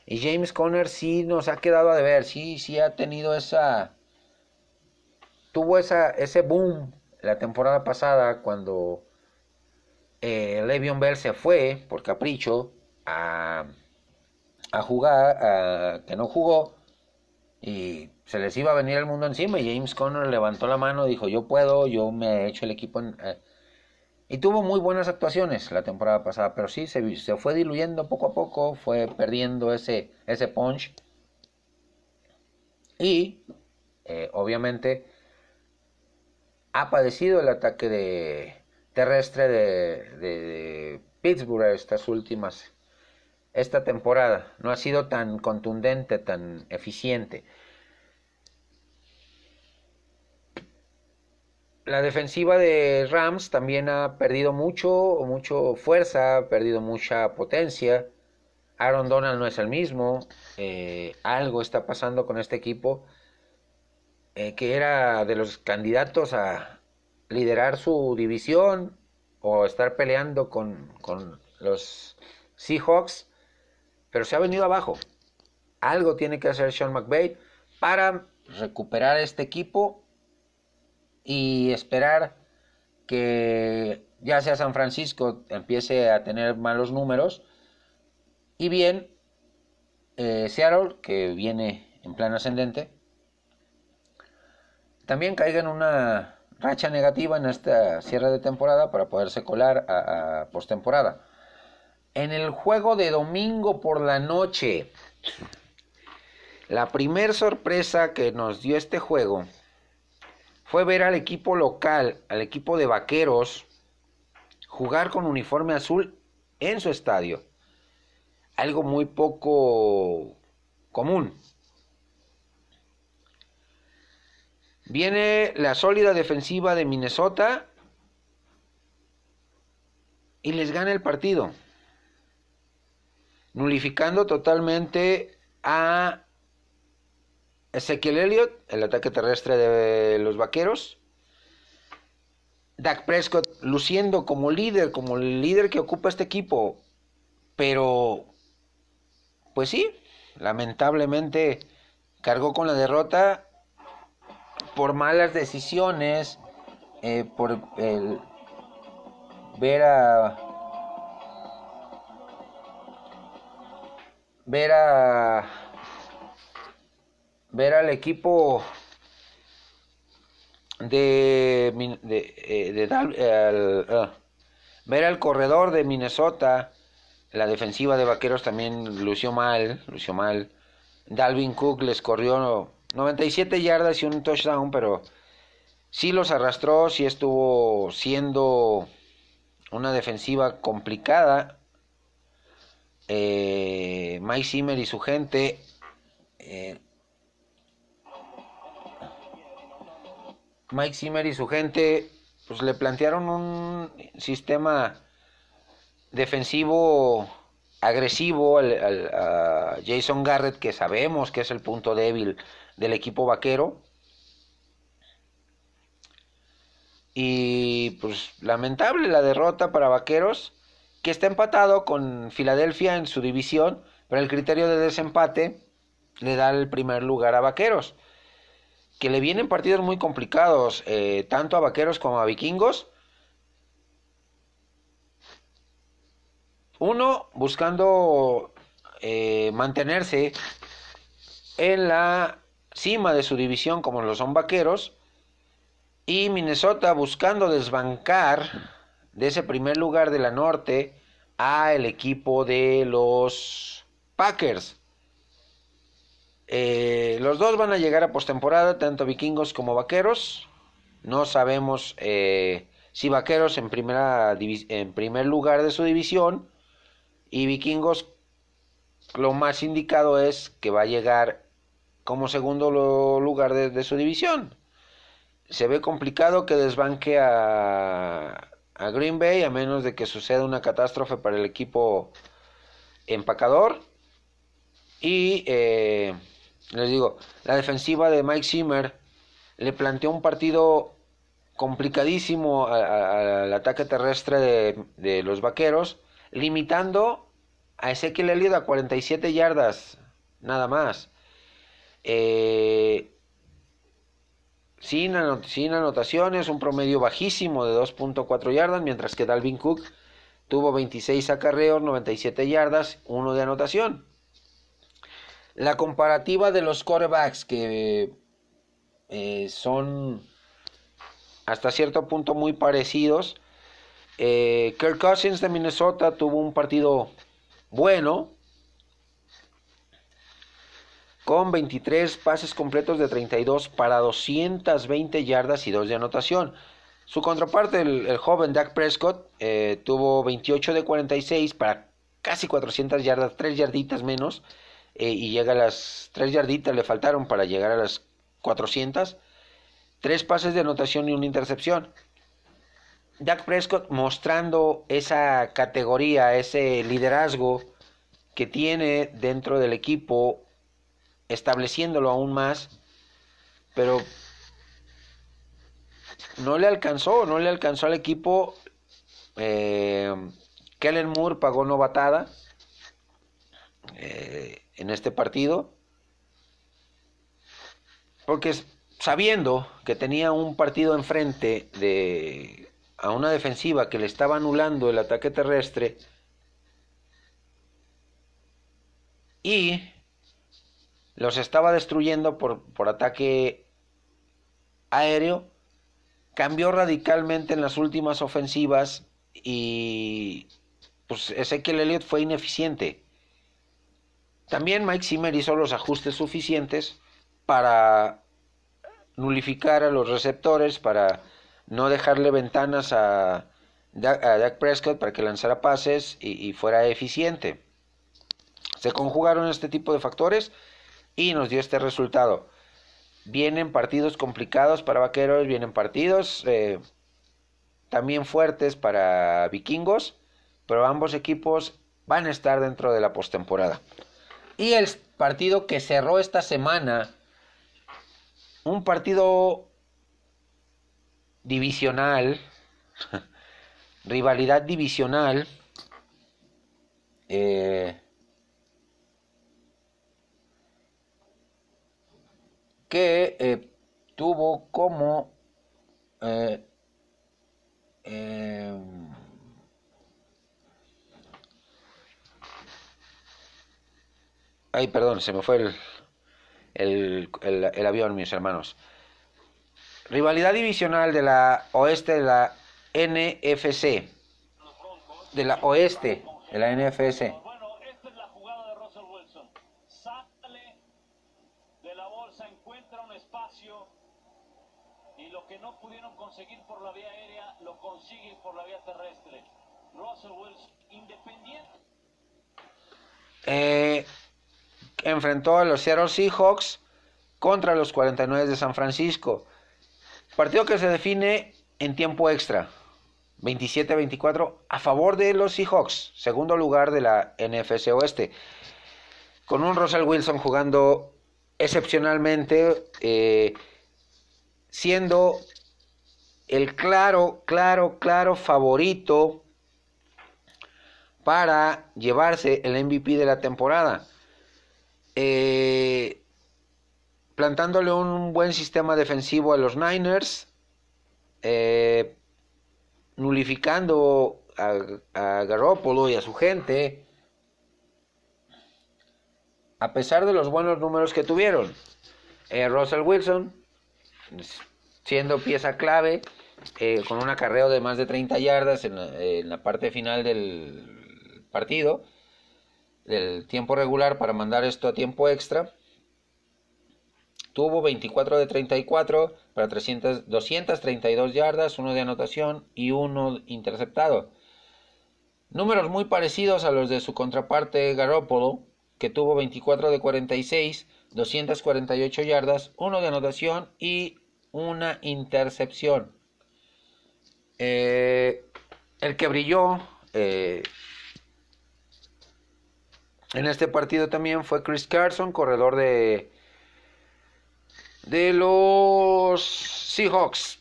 Y James Conner sí nos ha quedado a deber, sí, sí ha tenido esa, tuvo esa, ese boom la temporada pasada cuando eh, Bell se fue por capricho a, a jugar, que no jugó y se les iba a venir el mundo encima y James Conner levantó la mano dijo yo puedo, yo me he hecho el equipo eh". Y tuvo muy buenas actuaciones la temporada pasada, pero sí se, se fue diluyendo poco a poco, fue perdiendo ese, ese punch y eh, obviamente ha padecido el ataque de, terrestre de, Pittsburgh estas últimas, esta temporada. No ha sido tan contundente, tan eficiente. La defensiva de Rams también ha perdido mucho, mucho fuerza, ha perdido mucha potencia. Aaron Donald no es el mismo. Eh, algo está pasando con este equipo eh, que era de los candidatos a liderar su división o estar peleando con, los Seahawks, pero se ha venido abajo. Algo tiene que hacer Sean McVay para recuperar este equipo y esperar que ya sea San Francisco empiece a tener malos números y bien eh, Seattle que viene en plan ascendente también caiga en una racha negativa en esta cierre de temporada para poderse colar a, postemporada. En el juego de domingo por la noche, la primer sorpresa que nos dio este juego fue ver al equipo local, al equipo de vaqueros, jugar con uniforme azul en su estadio. Algo muy poco común. Viene la sólida defensiva de Minnesota y les gana el partido, nulificando totalmente a Ezequiel Elliott, el ataque terrestre de los vaqueros. Dak Prescott luciendo como líder, como el líder que ocupa este equipo. Pero, pues sí, lamentablemente cargó con la derrota por malas decisiones, eh, por el ver a ver a ver al equipo de, eh, ah, ver al corredor de Minnesota la defensiva de Vaqueros también lució mal lució mal Dalvin Cook les corrió 97 yardas y un touchdown, pero sí los arrastró, sí estuvo siendo una defensiva complicada. Eh, Mike Zimmer y su gente eh, Mike Zimmer y su gente pues le plantearon un sistema defensivo agresivo al, a Jason Garrett que sabemos que es el punto débil del equipo vaquero. Y pues lamentable la derrota para Vaqueros, que está empatado con Filadelfia en su división, pero el criterio de desempate le da el primer lugar a Vaqueros. Que le vienen partidos muy complicados, eh, tanto a Vaqueros como a Vikingos. Uno buscando eh, mantenerse en la cima de su división como lo son Vaqueros y Minnesota buscando desbancar de ese primer lugar de la norte a el equipo de los Packers. Eh, los dos van a llegar a postemporada, tanto vikingos como vaqueros. No sabemos eh, si vaqueros en, primera en primer lugar de su división y vikingos lo más indicado es que va a llegar como segundo lugar de, su división. Se ve complicado que desbanque a, Green Bay a menos de que suceda una catástrofe para el equipo empacador. Y eh, les digo, la defensiva de Mike Zimmer le planteó un partido complicadísimo al ataque terrestre de, los vaqueros, limitando a Ezequiel Elliott a 47 yardas, nada más. Eh, sin, sin, anotaciones, un promedio bajísimo de 2.4 yardas, mientras que Dalvin Cook tuvo 26 acarreos, 97 yardas, uno de anotación. La comparativa de los quarterbacks que eh, son hasta cierto punto muy parecidos. Eh, Kirk Cousins de Minnesota tuvo un partido bueno, con 23 pases completos de 32 para 220 yardas y 2 de anotación. Su contraparte, el, joven Dak Prescott, eh, tuvo 28 de 46 para casi 400 yardas, 3 yarditas menos, eh, y llega a las 3 yarditas, le faltaron para llegar a las 400. 3 pases de anotación y una intercepción. Dak Prescott mostrando esa categoría, ese liderazgo que tiene dentro del equipo, estableciéndolo aún más, pero no le alcanzó, no le alcanzó al equipo. Eh, Kellen Moore pagó novatada eh, en este partido, porque sabiendo que tenía un partido enfrente de a una defensiva que le estaba anulando el ataque terrestre y los estaba destruyendo por, por ataque aéreo, cambió radicalmente en las últimas ofensivas y pues Ezequiel Elliott fue ineficiente. También Mike Zimmer hizo los ajustes suficientes para nulificar a los receptores, para no dejarle ventanas a, Dak, Prescott para que lanzara pases y, fuera eficiente. Se conjugaron este tipo de factores y nos dio este resultado. Vienen partidos complicados para Vaqueros, vienen partidos eh, también fuertes para Vikingos, pero ambos equipos van a estar dentro de la postemporada. Y el partido que cerró esta semana, un partido divisional, rivalidad divisional, eh, que eh, tuvo como eh, ay perdón se me fue el, el, el, el avión mis hermanos Rivalidad divisional de la oeste de la NFC. De la oeste de la NFC. Bueno, esta es la jugada de Russell Wilson. Sale de la bolsa, encuentra un espacio y lo que no pudieron conseguir por la vía aérea lo consiguen por la vía terrestre. Russell Wilson, independiente. Eh, enfrentó a los Seattle Seahawks contra los 49 de San Francisco. Partido que se define en tiempo extra. 27-24 a favor de los Seahawks, segundo lugar de la NFC Oeste. Con un Russell Wilson jugando excepcionalmente, eh, siendo el claro, claro, claro favorito para llevarse el MVP de la temporada. Eh, plantándole un buen sistema defensivo a los Niners, eh, nulificando a, a Garoppolo y a su gente, a pesar de los buenos números que tuvieron. Eh, Russell Wilson, siendo pieza clave, eh, con un acarreo de más de 30 yardas en en la, parte final del partido, del tiempo regular para mandar esto a tiempo extra. Tuvo 24 de 34 para 300, 232 yardas, uno de anotación y uno interceptado. Números muy parecidos a los de su contraparte Garoppolo, que tuvo 24 de 46, 248 yardas, uno de anotación y una intercepción. Eh, el que brilló eh, en este partido también fue Chris Carson, corredor de, de los Seahawks,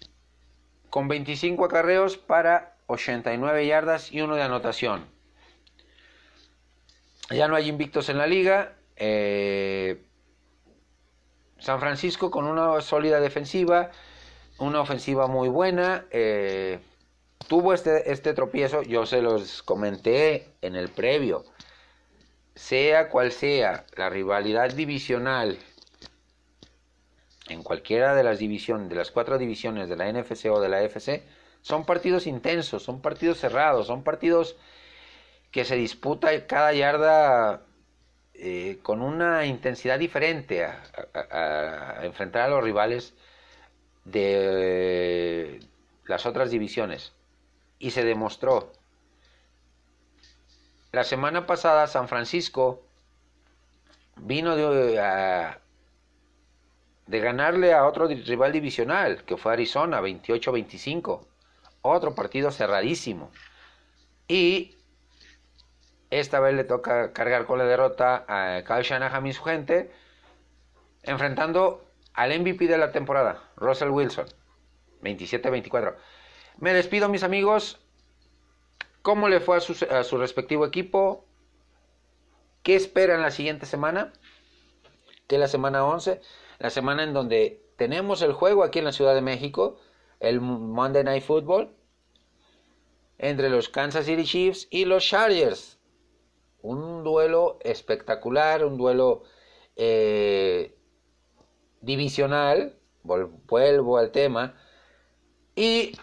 con 25 acarreos para 89 yardas y uno de anotación. Ya no hay invictos en la liga. Eh, San Francisco con una sólida defensiva, una ofensiva muy buena. Eh, tuvo este, este tropiezo, yo se los comenté en el previo. Sea cual sea la rivalidad divisional en cualquiera de las divisiones, de las cuatro divisiones de la NFC o de la FC, son partidos intensos, son partidos cerrados, son partidos que se disputa cada yarda eh, con una intensidad diferente a, enfrentar a los rivales de las otras divisiones. Y se demostró. La semana pasada San Francisco vino de, ganarle a otro rival divisional, que fue Arizona, 28-25. Otro partido cerradísimo. Y esta vez le toca cargar con la derrota a Kyle Shanahan y su gente, enfrentando al MVP de la temporada, Russell Wilson, 27-24. Me despido, mis amigos. ¿Cómo le fue a su, respectivo equipo? ¿Qué esperan la siguiente semana? Que es la semana 11, la semana en donde tenemos el juego aquí en la Ciudad de México, el Monday Night Football, entre los Kansas City Chiefs y los Chargers. Un duelo espectacular, un duelo eh, divisional, vuelvo al tema, y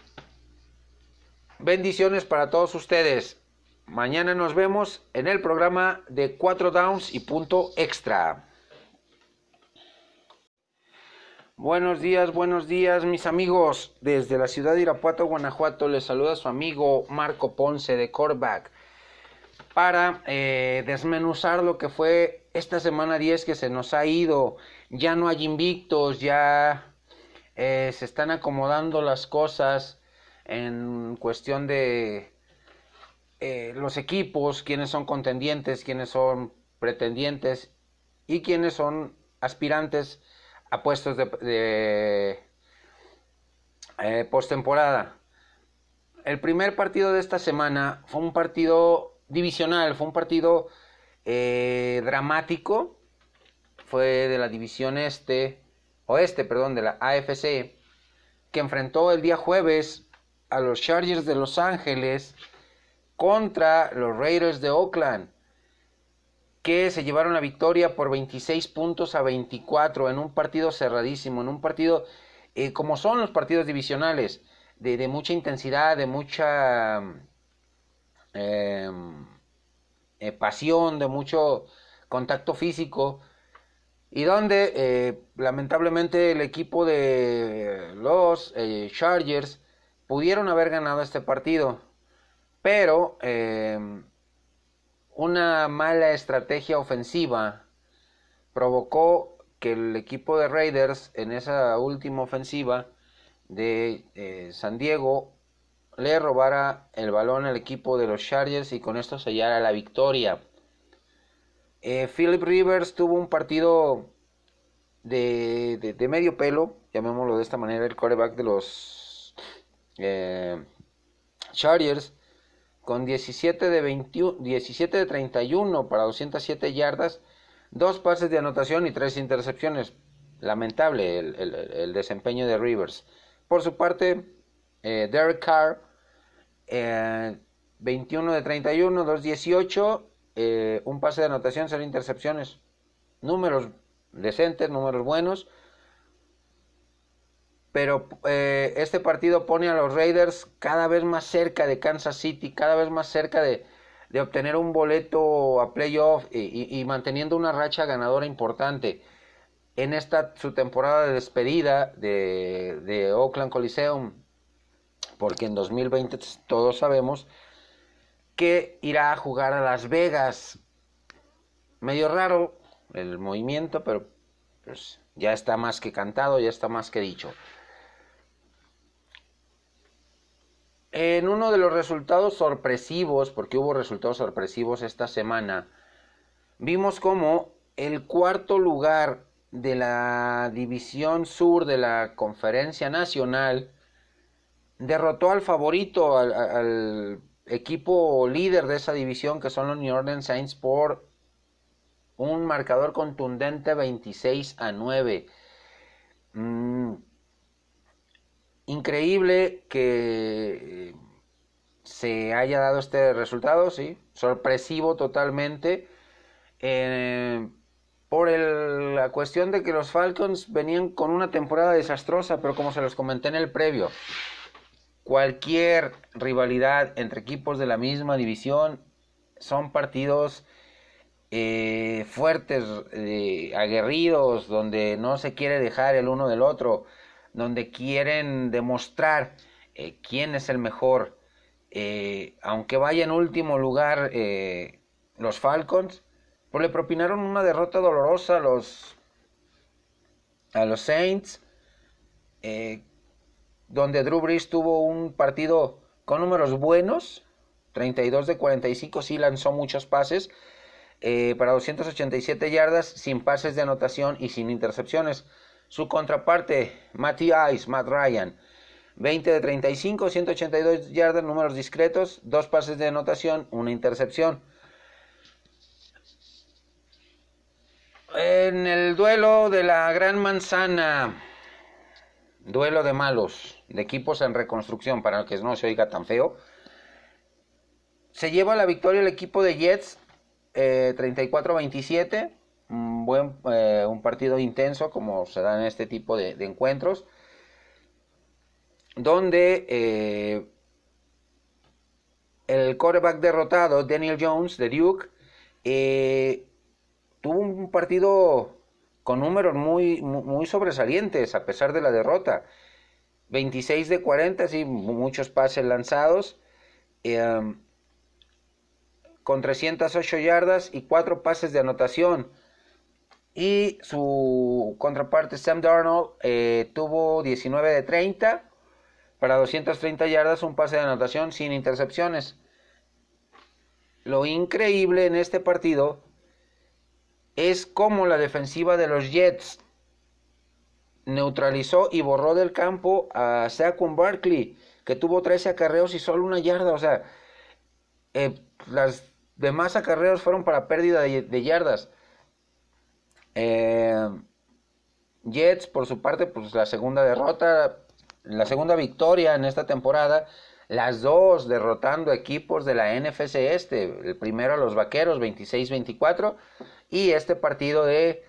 bendiciones para todos ustedes. Mañana nos vemos en el programa de 4 downs y punto extra. Buenos días, buenos días mis amigos. Desde la ciudad de Irapuato, Guanajuato, les saluda su amigo Marco Ponce de Corback para eh, desmenuzar lo que fue esta semana 10 que se nos ha ido. Ya no hay invictos, ya eh, se están acomodando las cosas en cuestión de eh, los equipos, quiénes son contendientes, quiénes son pretendientes y quiénes son aspirantes a puestos de, de eh, postemporada. El primer partido de esta semana fue un partido divisional, fue un partido eh, dramático, fue de la división este, oeste, perdón, de la AFC, que enfrentó el día jueves a los Chargers de Los Ángeles contra los Raiders de Oakland que se llevaron la victoria por 26 puntos a 24 en un partido cerradísimo, en un partido eh, como son los partidos divisionales, de, mucha intensidad, de mucha eh, eh, pasión, de mucho contacto físico, y donde eh, lamentablemente el equipo de los Chargers pudieron haber ganado este partido, pero una mala estrategia ofensiva provocó que el equipo de Raiders en esa última ofensiva de eh, San Diego le robara el balón al equipo de los Chargers y con esto sellara la victoria. Eh, Philip Rivers tuvo un partido de, de, de, medio pelo, llamémoslo de esta manera, el quarterback de los eh, Chargers con 17 de, 21, 17 de 31 para 207 yardas, dos pases de anotación y tres intercepciones. Lamentable el, desempeño de Rivers. Por su parte, eh, Derek Carr, eh, 21 de 31, 218, eh, un pase de anotación, cero intercepciones. Números decentes, números buenos. Pero eh, este partido pone a los Raiders cada vez más cerca de Kansas City, cada vez más cerca de, obtener un boleto a playoff y, manteniendo una racha ganadora importante. En esta su temporada de despedida de, de Oakland Coliseum, porque en 2020 todos sabemos que irá a jugar a Las Vegas. Medio raro el movimiento, pero pues, ya está más que cantado, ya está más que dicho. En uno de los resultados sorpresivos, porque hubo resultados sorpresivos esta semana, vimos como el cuarto lugar de la división sur de la conferencia nacional derrotó al favorito, al, equipo líder de esa división que son los New Orleans Saints por un marcador contundente 26 a 9. Mm, increíble que se haya dado este resultado, sí, sorpresivo totalmente. Eh, por el, la cuestión de que los Falcons venían con una temporada desastrosa, pero como se los comenté en el previo, cualquier rivalidad entre equipos de la misma división son partidos eh, fuertes, eh, aguerridos, donde no se quiere dejar el uno del otro, donde quieren demostrar eh, quién es el mejor. aunque vaya en último lugar los Falcons, pues le propinaron una derrota dolorosa a los, a los Saints donde Drew Brees tuvo un partido con números buenos, 32 de 45, sí lanzó muchos pases, eh, para 287 yardas, sin pases de anotación y sin intercepciones. Su contraparte, Matty Ice, Matt Ryan, 20 de 35, 182 yardas, números discretos, dos pases de anotación, una intercepción. En el duelo de la Gran Manzana, duelo de malos, de equipos en reconstrucción, para que no se oiga tan feo. Se lleva la victoria el equipo de Jets, eh, 34-27. Un, buen, eh, un partido intenso, como se da en este tipo de, encuentros. Donde eh, el quarterback derrotado, Daniel Jones, de Duke, eh, tuvo un partido con números muy, muy sobresalientes a pesar de la derrota. 26 de 40, sí, muchos pases lanzados, eh, con 308 yardas y 4 pases de anotación. Y su contraparte Sam Darnold eh, tuvo 19 de 30 para 230 yardas, un pase de anotación sin intercepciones. Lo increíble en este partido es como la defensiva de los Jets neutralizó y borró del campo a Saquon Barkley, que tuvo 13 acarreos y solo una yarda. O sea, eh, las demás acarreos fueron para pérdida de yardas. Eh, Jets, por su parte, pues la segunda derrota, la segunda victoria en esta temporada. Las dos derrotando equipos de la NFC Este. El primero a los Vaqueros, 26-24 y este partido de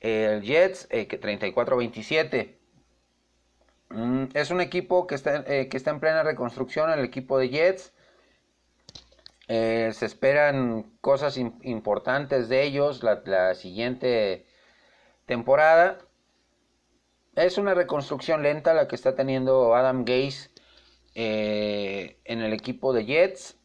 eh, Jets, eh, 34-27. Mm, es un equipo que está, eh, que está en plena reconstrucción, el equipo de Jets. Eh, se esperan cosas importantes de ellos la, la, siguiente temporada. Es una reconstrucción lenta la que está teniendo Adam Gase eh, en el equipo de Jets,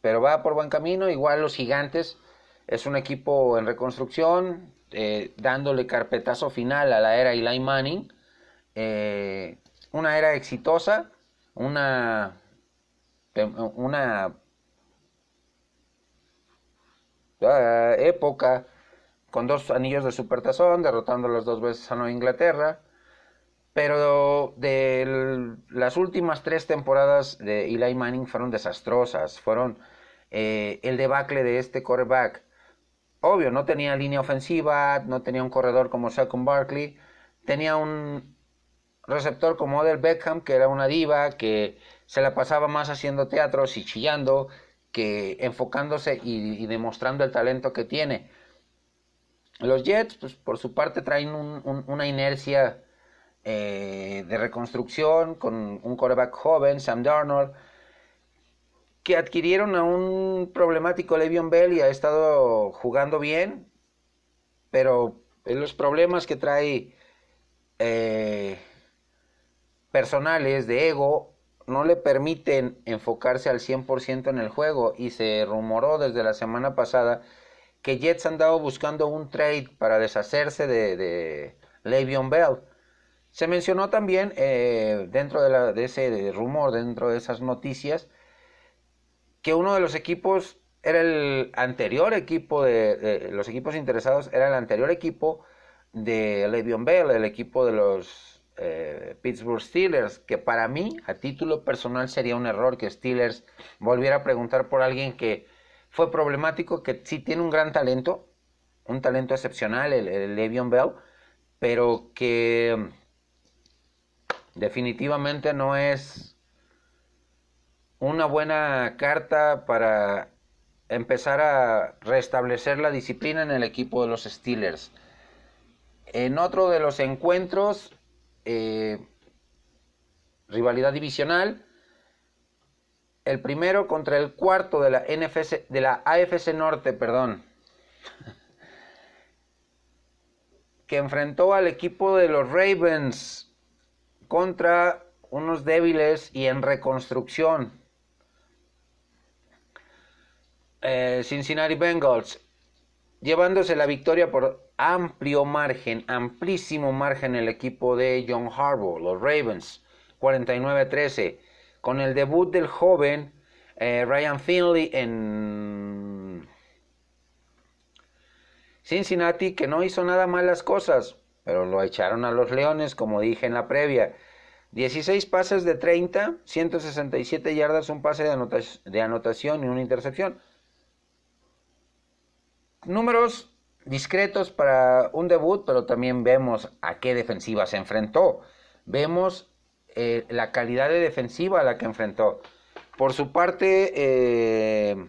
pero va por buen camino. Igual los gigantes es un equipo en reconstrucción, eh, dándole carpetazo final a la era Eli Manning. Eh, una era exitosa, una, una uh, época con dos anillos de supertazón, derrotando las dos veces a Nueva Inglaterra. Pero de las últimas tres temporadas de Eli Manning fueron desastrosas. Fueron eh, el debacle de este quarterback. Obvio, no tenía línea ofensiva, no tenía un corredor como Saquon Barkley. Tenía un receptor como Odell Beckham, que era una diva, que se la pasaba más haciendo teatros y chillando que enfocándose y, demostrando el talento que tiene. Los Jets, pues por su parte, traen una inercia eh, de reconstrucción con un quarterback joven, Sam Darnold, que adquirieron a un problemático Le'Veon Bell y ha estado jugando bien, pero los problemas que trae eh, personales de ego no le permiten enfocarse al 100% en el juego y se rumoró desde la semana pasada que Jets han dado buscando un trade para deshacerse de, de Le'Veon Bell. Se mencionó también eh, dentro de, ese rumor, dentro de esas noticias, que uno de los equipos era el anterior equipo de, los equipos interesados era el anterior equipo de Le'Veon Bell, el equipo de los eh, Pittsburgh Steelers, que para mí, a título personal, sería un error que Steelers volviera a preguntar por alguien que fue problemático, que sí tiene un gran talento, un talento excepcional, el, el Bell, pero que definitivamente no es una buena carta para empezar a restablecer la disciplina en el equipo de los Steelers. En otro de los encuentros, eh, rivalidad divisional, el primero contra el cuarto de la NFC, de la AFC Norte, perdón, que enfrentó al equipo de los Ravens contra unos débiles y en reconstrucción. Eh, Cincinnati Bengals, llevándose la victoria por amplio margen, amplísimo margen el equipo de John Harbaugh, los Ravens, 49-13, con el debut del joven eh, Ryan Finley en Cincinnati, que no hizo nada malas cosas, pero lo echaron a los Leones, como dije en la previa. 16 pases de 30, 167 yardas, un pase de, anotación y una intercepción. Números discretos para un debut, pero también vemos a qué defensiva se enfrentó. Vemos eh, la calidad de defensiva a la que enfrentó. Por su parte, eh,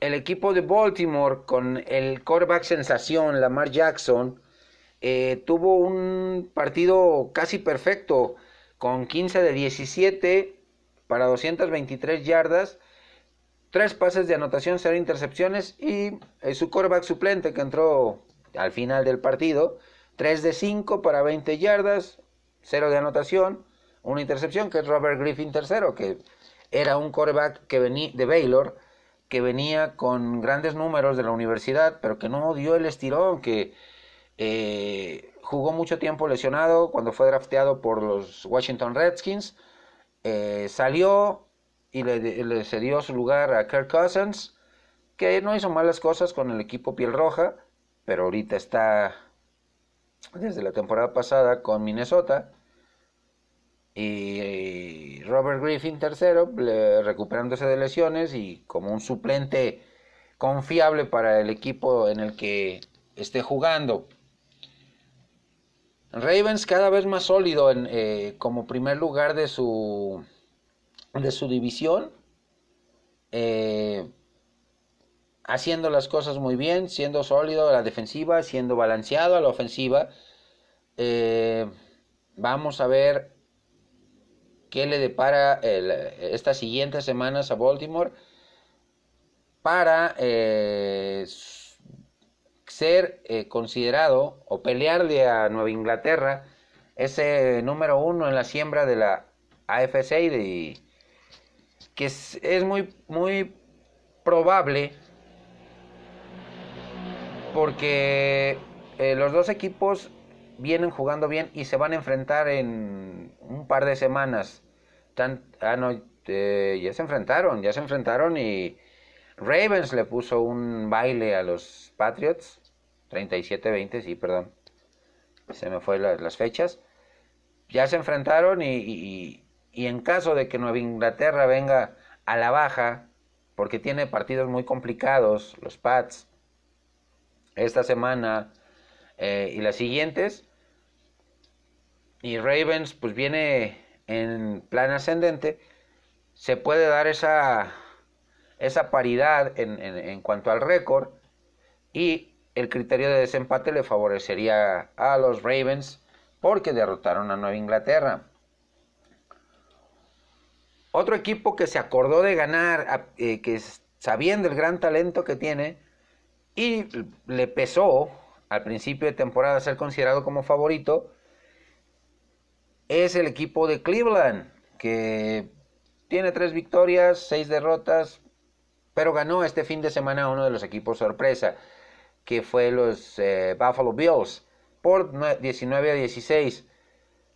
el equipo de Baltimore con el quarterback sensación Lamar Jackson eh, tuvo un partido casi perfecto con 15 de 17 para 223 yardas, tres pases de anotación, cero intercepciones y su quarterback suplente que entró al final del partido, 3 de 5 para 20 yardas, cero de anotación, una intercepción que es Robert Griffin tercero, que era un quarterback que venía de Baylor que venía con grandes números de la universidad, pero que no dio el estirón, que eh, jugó mucho tiempo lesionado cuando fue drafteado por los Washington Redskins, eh, salió y le, cedió su lugar a Kirk Cousins, que no hizo malas cosas con el equipo piel roja, pero ahorita está desde la temporada pasada con Minnesota y Robert Griffin tercero, recuperándose de lesiones y como un suplente confiable para el equipo en el que esté jugando. Ravens cada vez más sólido en, eh, como primer lugar de su, de su división, eh, haciendo las cosas muy bien, siendo sólido a la defensiva, siendo balanceado a la ofensiva. Eh, vamos a ver qué le depara estas siguientes semanas a Baltimore para eh, ser eh, considerado o pelearle a Nueva Inglaterra ese número uno en la siembra de la AFC y que es, muy, muy probable porque eh, los dos equipos vienen jugando bien y se van a enfrentar en un par de semanas. ah, no, eh, ya se enfrentaron, ya se enfrentaron y Ravens le puso un baile a los Patriots. 37-20, sí, perdón. se me fue las fechas. Ya se enfrentaron y, y en caso de que Nueva Inglaterra venga a la baja, porque tiene partidos muy complicados, los Pats, esta semana eh, y las siguientes, y Ravens pues viene en plan ascendente, se puede dar esa, esa paridad en, en cuanto al récord. Y el criterio de desempate le favorecería a los Ravens porque derrotaron a Nueva Inglaterra. Otro equipo que se acordó de ganar, eh, que sabiendo el gran talento que tiene, y le pesó al principio de temporada ser considerado como favorito, es el equipo de Cleveland, que tiene tres victorias, seis derrotas, pero ganó este fin de semana uno de los equipos sorpresa, que fue los eh, Buffalo Bills, por 19 a 16.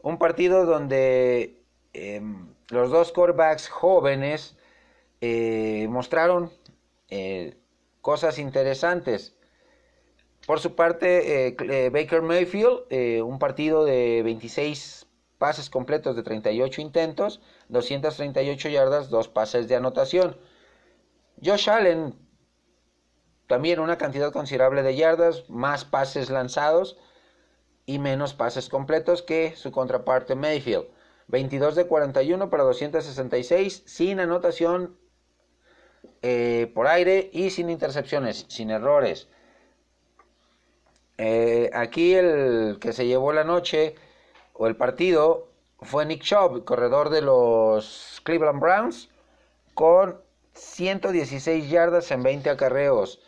Un partido donde em, los dos quarterbacks jóvenes eh, mostraron eh, cosas interesantes. Por su parte, eh, Baker Mayfield, un partido de 26 pases completos de 38 intentos, 238 yardas, dos pases de anotación. Josh Allen, también una cantidad considerable de yardas, más pases lanzados y menos pases completos que su contraparte Mayfield. 22 de 41 para 266, sin anotación eh, por aire y sin intercepciones, sin errores. Eh, aquí el que se llevó la noche o el partido fue Nick Chubb, corredor de los Cleveland Browns, con 116 yardas en 20 acarreos.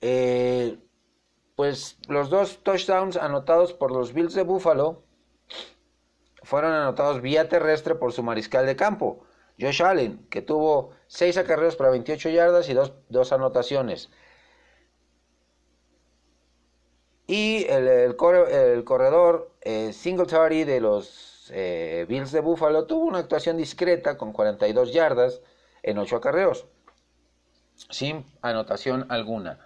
Eh, pues los dos touchdowns anotados por los Bills de Buffalo fueron anotados vía terrestre por su mariscal de campo, Josh Allen, que tuvo 6 acarreos para 28 yardas y 2 anotaciones. Y el, corredor eh, Singletary de los eh, Bills de Buffalo tuvo una actuación discreta con 42 yardas en 8 acarreos, sin anotación alguna.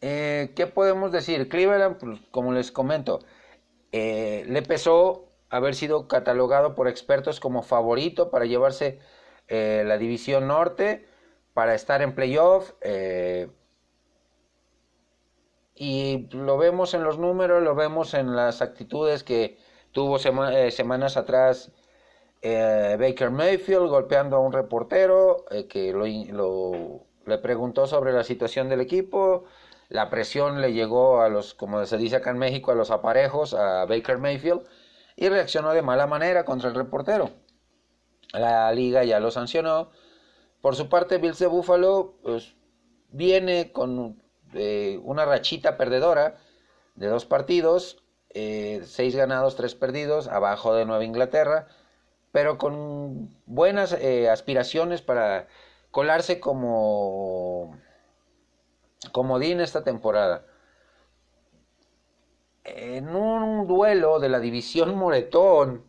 Eh, ¿Qué podemos decir? Cleveland, pues, como les comento, le pesó haber sido catalogado por expertos como favorito para llevarse eh, la división norte, para estar en playoff. Eh, y lo vemos en los números, lo vemos en las actitudes que tuvo eh, semanas atrás Baker Mayfield golpeando a un reportero que lo, le preguntó sobre la situación del equipo. La presión le llegó a los, como se dice acá en México, a los aparejos, a Baker Mayfield y reaccionó de mala manera contra el reportero. La liga ya lo sancionó. Por su parte, Bills de Buffalo pues, viene con eh, una rachita perdedora de dos partidos, eh, seis ganados, tres perdidos, abajo de Nueva Inglaterra, pero con buenas eh, aspiraciones para colarse como comodín esta temporada en un duelo de la división Moretón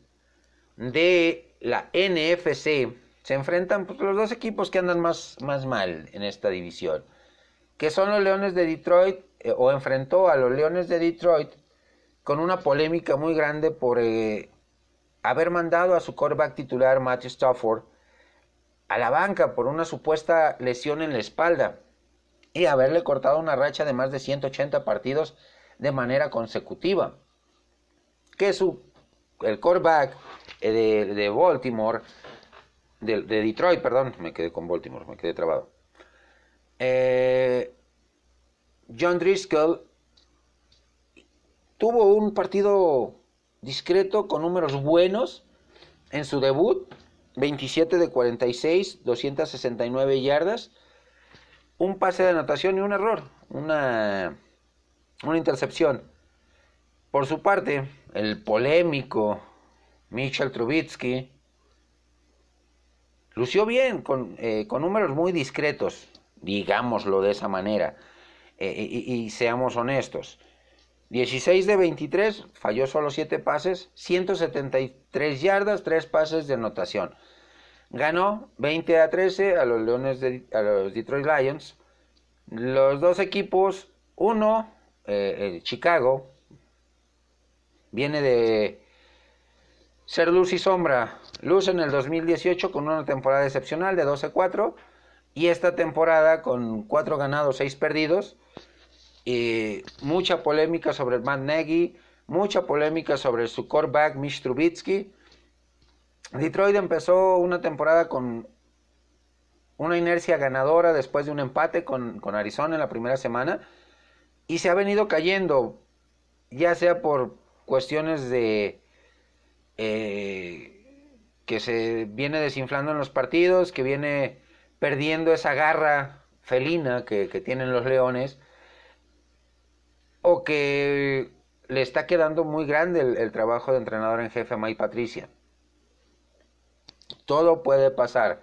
de la NFC se enfrentan pues, los dos equipos que andan más, más mal en esta división, que son los Leones de Detroit, eh, o enfrentó a los Leones de Detroit con una polémica muy grande por eh, haber mandado a su quarterback titular Matthew Stafford a la banca por una supuesta lesión en la espalda y haberle cortado una racha de más de 180 partidos de manera consecutiva. Que su, el quarterback eh, de, Baltimore, de, Detroit, perdón, me quedé con Baltimore, me quedé trabado. Eh, John Driscoll tuvo un partido discreto con números buenos en su debut, 27 de 46, 269 yardas, un pase de anotación y un error, una una intercepción. Por su parte, el polémico Mitchell Trubitsky lució bien, con, eh, con números muy discretos, digámoslo de esa manera, eh, y, seamos honestos. 16 de 23, falló solo 7 pases, 173 yardas, 3 pases de anotación. Ganó 20 a 13 a los Leones de, a los Detroit Lions. Los dos equipos, uno eh, Chicago viene de ser luz y sombra. Luz en el 2018 con una temporada excepcional de 12-4 y esta temporada con 4 ganados, 6 perdidos. Y mucha polémica sobre el Matt Nagy, mucha polémica sobre su quarterback Mitch Trubitsky. Detroit empezó una temporada con una inercia ganadora después de un empate con, con Arizona en la primera semana y se ha venido cayendo, ya sea por cuestiones de eh, que se viene desinflando en los partidos, que viene perdiendo esa garra felina que, tienen los leones, o que le está quedando muy grande el, trabajo de entrenador en jefe a Mike Patricia. Todo puede pasar,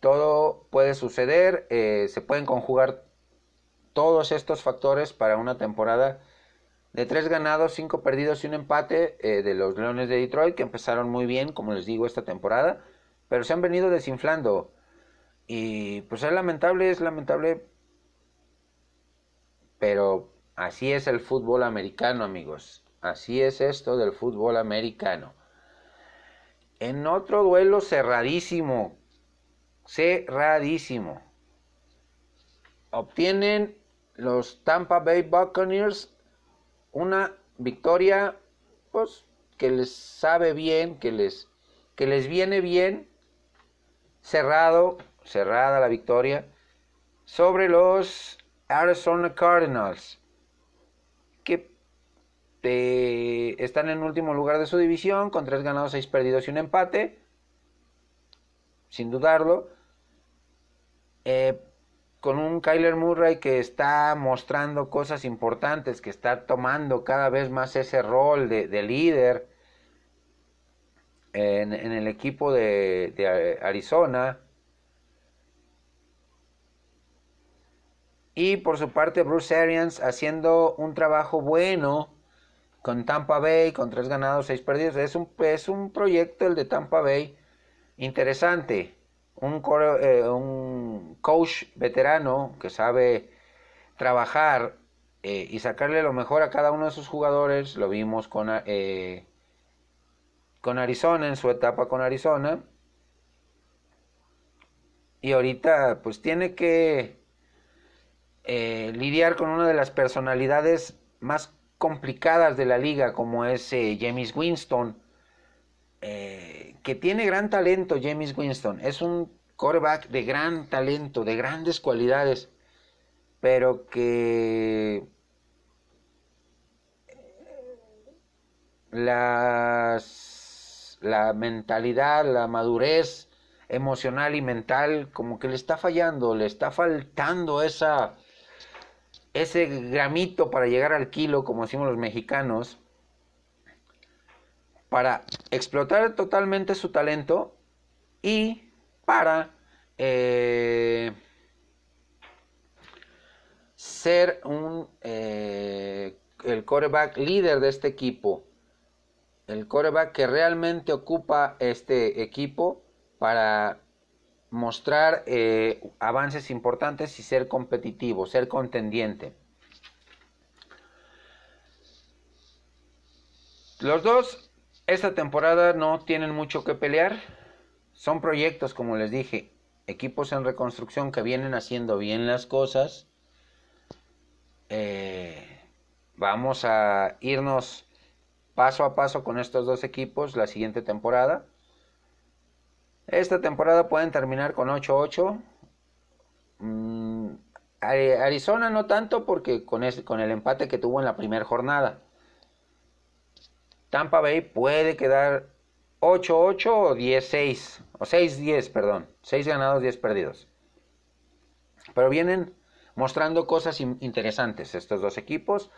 todo puede suceder, eh, se pueden conjugar todos estos factores para una temporada de tres ganados, cinco perdidos y un empate eh, de los Leones de Detroit, que empezaron muy bien, como les digo, esta temporada, pero se han venido desinflando. Y pues es lamentable, es lamentable, pero así es el fútbol americano, amigos. Así es esto del fútbol americano. En otro duelo cerradísimo, cerradísimo, obtienen los Tampa Bay Buccaneers una victoria pues que les sabe bien, que les que les viene bien. Cerrado, cerrada la victoria sobre los Arizona Cardinals que eh, están en último lugar de su división con tres ganados, seis perdidos y un empate sin dudarlo. Eh, con un Kyler Murray que está mostrando cosas importantes, que está tomando cada vez más ese rol de, líder en, el equipo de, Arizona. Y por su parte Bruce Arians haciendo un trabajo bueno con Tampa Bay, con tres ganados, seis perdidos. Es un, es un proyecto el de Tampa Bay interesante un, eh, un coach veterano que sabe trabajar eh, y sacarle lo mejor a cada uno de sus jugadores. Lo vimos con, eh, con Arizona, en su etapa con Arizona. Y ahorita pues tiene que lidiar con una de las personalidades más complicadas de la liga, como es James Winston que tiene gran talento James Winston. Es un quarterback de gran talento, de grandes cualidades, pero que las, la mentalidad, la madurez emocional y mental, como que le está fallando, le está faltando esa, ese gramito para llegar al kilo, como decimos los mexicanos para explotar totalmente su talento y para eh, ser un, eh, el coreback líder de este equipo. El coreback que realmente ocupa este equipo para mostrar eh, avances importantes y ser competitivo, ser contendiente. Los dos esta temporada no tienen mucho que pelear. Son proyectos, como les dije, equipos en reconstrucción que vienen haciendo bien las cosas. Eh, vamos a irnos paso a paso con estos dos equipos la siguiente temporada. Esta temporada pueden terminar con 8-8. Mm, Arizona no tanto porque con, con el empate que tuvo en la primera jornada. Tampa Bay puede quedar 8-8 o 10-6, o 6-10, perdón, 6 ganados, 10 perdidos. Pero vienen mostrando cosas interesantes estos dos equipos.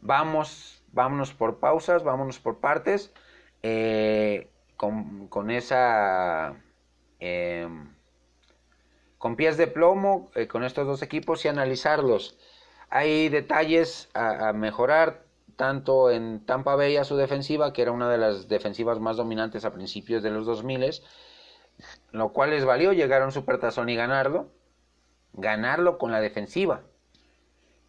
Vamos, vámonos por pausas, vámonos por partes, eh, con, esa... Em, con pies de plomo eh, con estos dos equipos y analizarlos. Hay detalles a mejorar, tanto en Tampa Bay a su defensiva, que era una de las defensivas más dominantes a principios de los 2000, lo cual les valió llegar a un supertazón y ganarlo, ganarlo con la defensiva.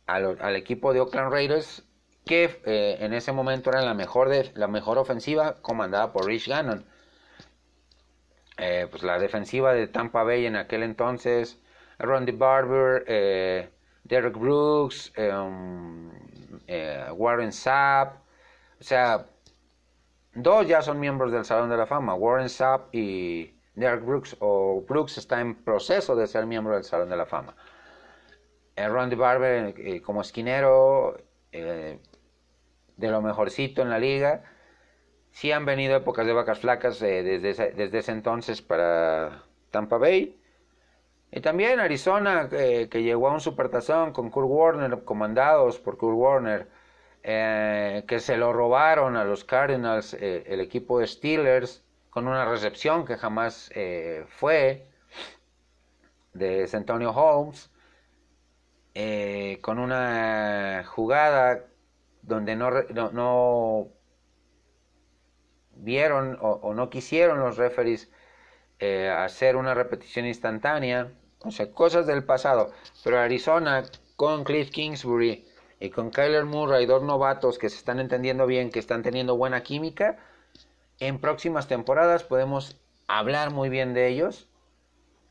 Al, equipo de Oakland Raiders, que eh, en ese momento era la mejor, de, la mejor ofensiva comandada por Rich Gannon. Eh, pues la defensiva de Tampa Bay en aquel entonces, Rondy Barber, eh, Derek Brooks, um, Warren Sapp, o sea, dos ya son miembros del Salón de la Fama, Warren Sapp y Derek Brooks, o Brooks está en proceso de ser miembro del Salón de la Fama. Rondy Barber como esquinero, de lo mejorcito en la liga. Sí han venido épocas de vacas flacas eh, desde, ese, desde ese entonces para Tampa Bay. Y también Arizona, eh, que llegó a un supertazón con Kurt Warner, comandados por Kurt Warner, eh, que se lo robaron a los Cardinals, el equipo de Steelers, con una recepción que jamás fue de Antonio Holmes, con una jugada donde no, no, vieron o, no quisieron los referees eh, hacer una repetición instantánea, o sea, cosas del pasado. Pero Arizona con Cliff Kingsbury y con Kyler Murray, dos novatos que se están entendiendo bien, que están teniendo buena química, en próximas temporadas podemos hablar muy bien de ellos,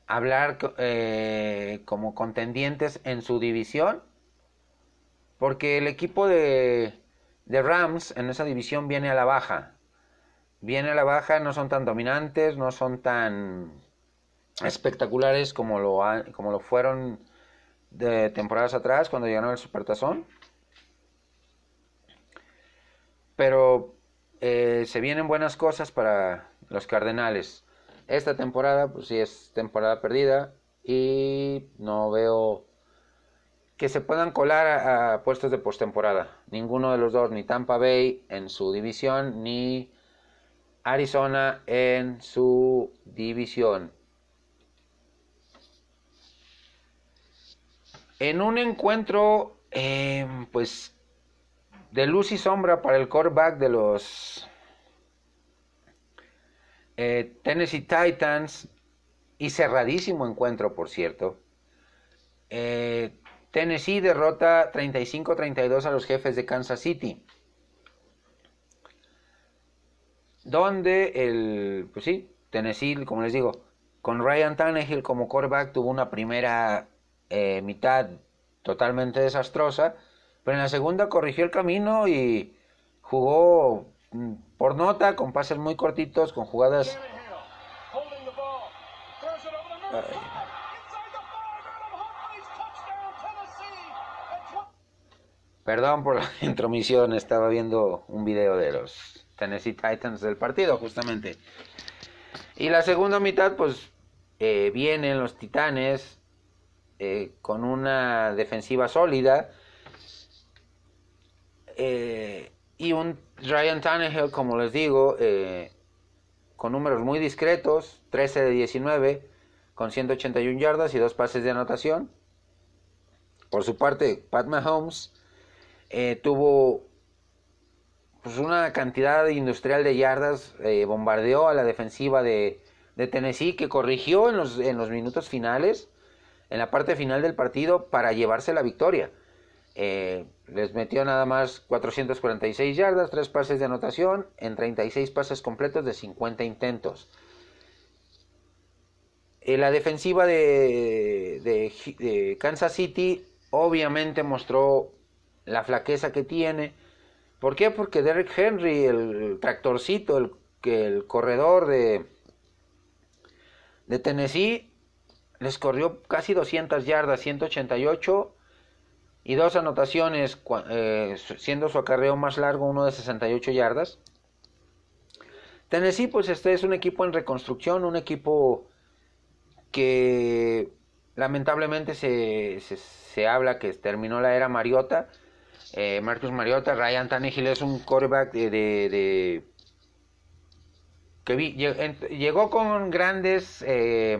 hablar eh, como contendientes en su división porque el equipo de, Rams en esa división viene a la baja. Viene a la baja, no son tan dominantes, no son tan espectaculares como lo, como lo fueron de temporadas atrás cuando llegaron al Supertazón. Pero eh, se vienen buenas cosas para los Cardenales. Esta temporada, pues sí es temporada perdida y no veo que se puedan colar a, puestos de postemporada. Ninguno de los dos, ni Tampa Bay en su división, ni Arizona en su división. En un encuentro, em, pues, de luz y sombra para el quarterback de los eh, Tennessee Titans, y cerradísimo encuentro, por cierto. Eh, Tennessee derrota 35-32 a los jefes de Kansas City. Donde el, pues sí, Tennessee, como les digo, con Ryan Tannehill como quarterback tuvo una primera eh, mitad totalmente desastrosa, pero en la segunda corrigió el camino y jugó mm, por nota, con pases muy cortitos, con jugadas... Perdón por la intromisión, estaba viendo un video de los Tennessee Titans del partido, justamente. Y la segunda mitad, pues eh, vienen los Titanes eh, con una defensiva sólida eh, y un Ryan Tannehill, como les digo, con números muy discretos, 13 de 19, con 181 yardas y dos pases de anotación. Por su parte, Pat Mahomes eh, tuvo pues, una cantidad industrial de yardas, eh, bombardeó a la defensiva de, Tennessee que corrigió en los, en los, minutos finales, en la parte final del partido para llevarse la victoria. Eh, les metió nada más 446 yardas, 3 pases de anotación en 36 pases completos de 50 intentos. la defensiva de, Kansas City obviamente mostró la flaqueza que tiene. ¿Por qué? Porque Derek Henry, el tractorcito, el, el corredor de Tennessee, les corrió casi 200 yardas, 188 y dos anotaciones, eh, siendo su acarreo más largo, uno de 68 yardas. Tennessee, pues este es un equipo en reconstrucción, un equipo que lamentablemente se, se habla que terminó la era Mariota eh, Marcus Mariota, Ryan Tannehill es un quarterback de, que llegó con grandes eh,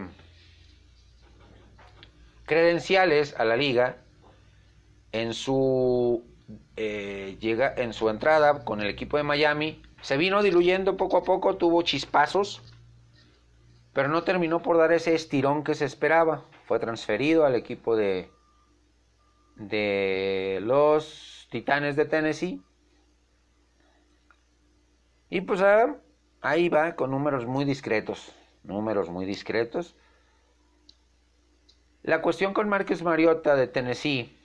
credenciales a la liga en su eh, llega en su entrada con el equipo de Miami se vino diluyendo poco a poco tuvo chispazos pero no terminó por dar ese estirón que se esperaba fue transferido al equipo de de los Titanes de Tennessee. Y pues ah, ahí va con números muy discretos. Números muy discretos. La cuestión con Marcus Mariota de Tennessee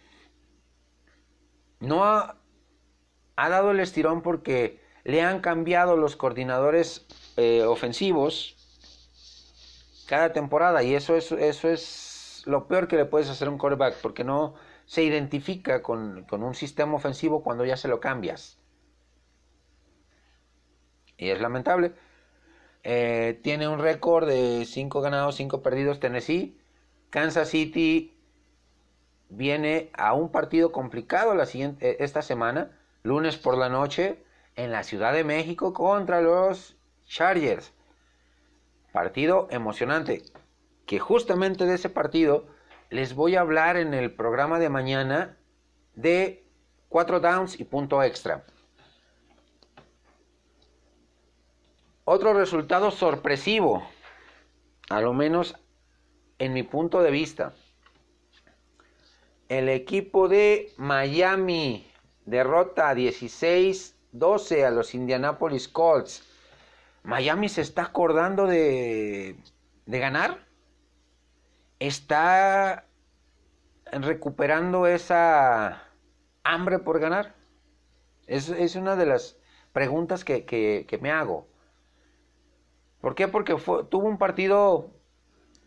no ha, dado el estirón porque le han cambiado los coordinadores eh, ofensivos cada temporada y eso es, eso es lo peor que le puedes hacer a un quarterback porque no se identifica con, un sistema ofensivo cuando ya se lo cambias. Y es lamentable. Eh, tiene un récord de 5 ganados, 5 perdidos Tennessee. Kansas City viene a un partido complicado la siguiente, eh, esta semana, lunes por la noche, en la Ciudad de México contra los Chargers. Partido emocionante, que justamente de ese partido les voy a hablar en el programa de mañana de 4 downs y punto extra. Otro resultado sorpresivo, a lo menos en mi punto de vista. El equipo de Miami derrota 16-12 a los Indianapolis Colts. Miami se está acordando de, de ganar. Está recuperando esa hambre por ganar. Es, es una de las preguntas que, que, me hago. ¿Por qué? Porque tuvo un partido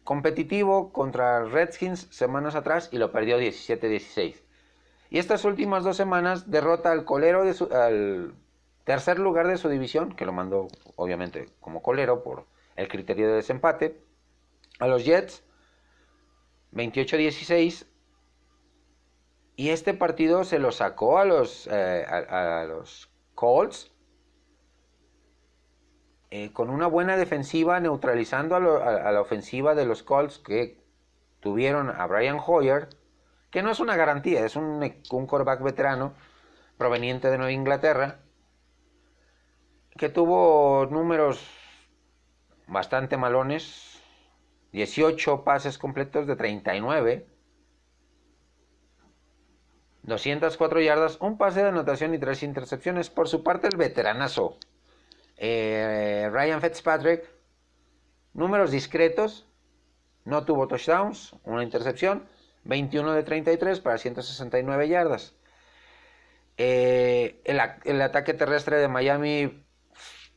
competitivo contra Redskins semanas atrás y lo perdió 17-16. Y estas últimas dos semanas derrota al colero de su, al tercer lugar de su división, que lo mandó obviamente como colero por el criterio de desempate, a los Jets 28-16 y este partido se lo sacó a los, eh, a los Colts eh, con una buena defensiva neutralizando a, la ofensiva de los Colts que tuvieron a Brian Hoyer, que no es una garantía, es un, un veterano proveniente de Nueva Inglaterra, que tuvo números bastante malones, 18 pases completos de 39, 204 yardas, un pase de anotación y tres intercepciones. Por su parte, el veteranazo eh, Ryan Fitzpatrick, números discretos, no tuvo touchdowns, una intercepción, 21 de 33 para 169 yardas. Eh, el, ataque terrestre de Miami,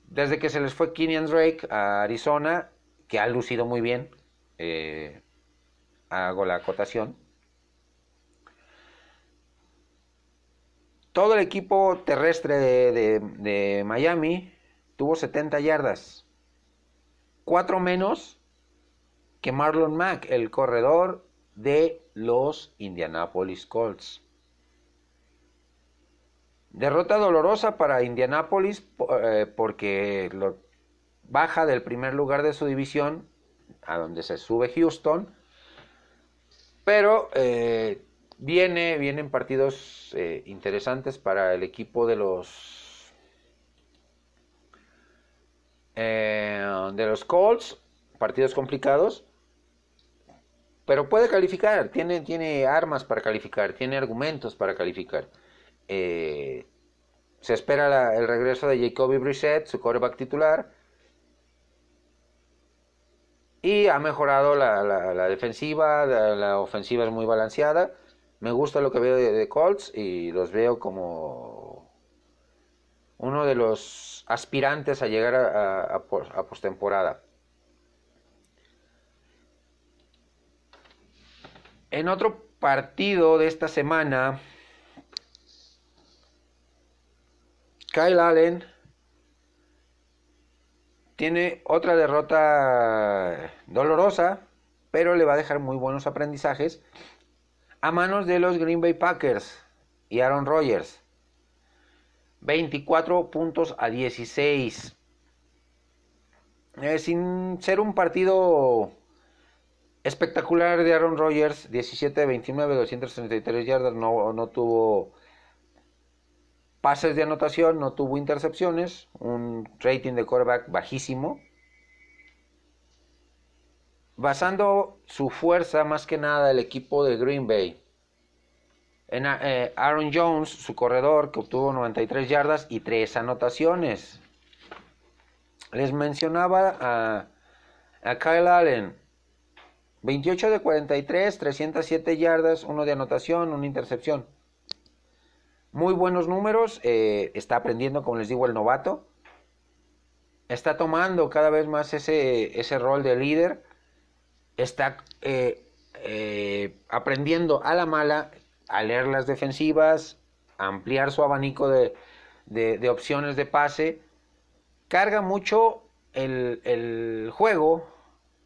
desde que se les fue Kenyan Drake a Arizona, que ha lucido muy bien, eh, hago la acotación. Todo el equipo terrestre de Miami tuvo 70 yardas. Cuatro menos que Marlon Mack, el corredor de los Indianapolis Colts. Derrota dolorosa para Indianapolis eh, porque baja del primer lugar de su división, a donde se sube Houston. Pero eh, viene, vienen partidos eh, interesantes para el equipo de los Eh, de los Colts, partidos complicados, pero puede calificar, tiene, tiene armas para calificar, tiene argumentos para calificar. Eh, se espera el regreso de Jacoby Brissett, su quarterback titular, y ha mejorado la, defensiva, la, ofensiva es muy balanceada. Me gusta lo que veo de, de Colts y los veo como uno de los aspirantes a llegar a, postemporada. En otro partido de esta semana, Kyle Allen tiene otra derrota dolorosa, pero le va a dejar muy buenos aprendizajes a manos de los Green Bay Packers y Aaron Rodgers. 24 puntos a 16. Eh, sin ser un partido espectacular de Aaron Rodgers, 17 de 29, 233 yardas, no, no tuvo pases de anotación, no tuvo intercepciones, un rating de quarterback bajísimo. Basando su fuerza más que nada el equipo de Green Bay Eh, Aaron Jones, su corredor, que obtuvo 93 yardas y 3 anotaciones. Les mencionaba a, Kyle Allen. 28 de 43, 307 yardas, 1 de anotación, una intercepción. Muy buenos números, eh, está aprendiendo, como les digo, el novato. Está tomando cada vez más ese, ese rol de líder. Está eh, aprendiendo a la mala a leer las defensivas, ampliar su abanico de, de, opciones de pase. Carga mucho el, el juego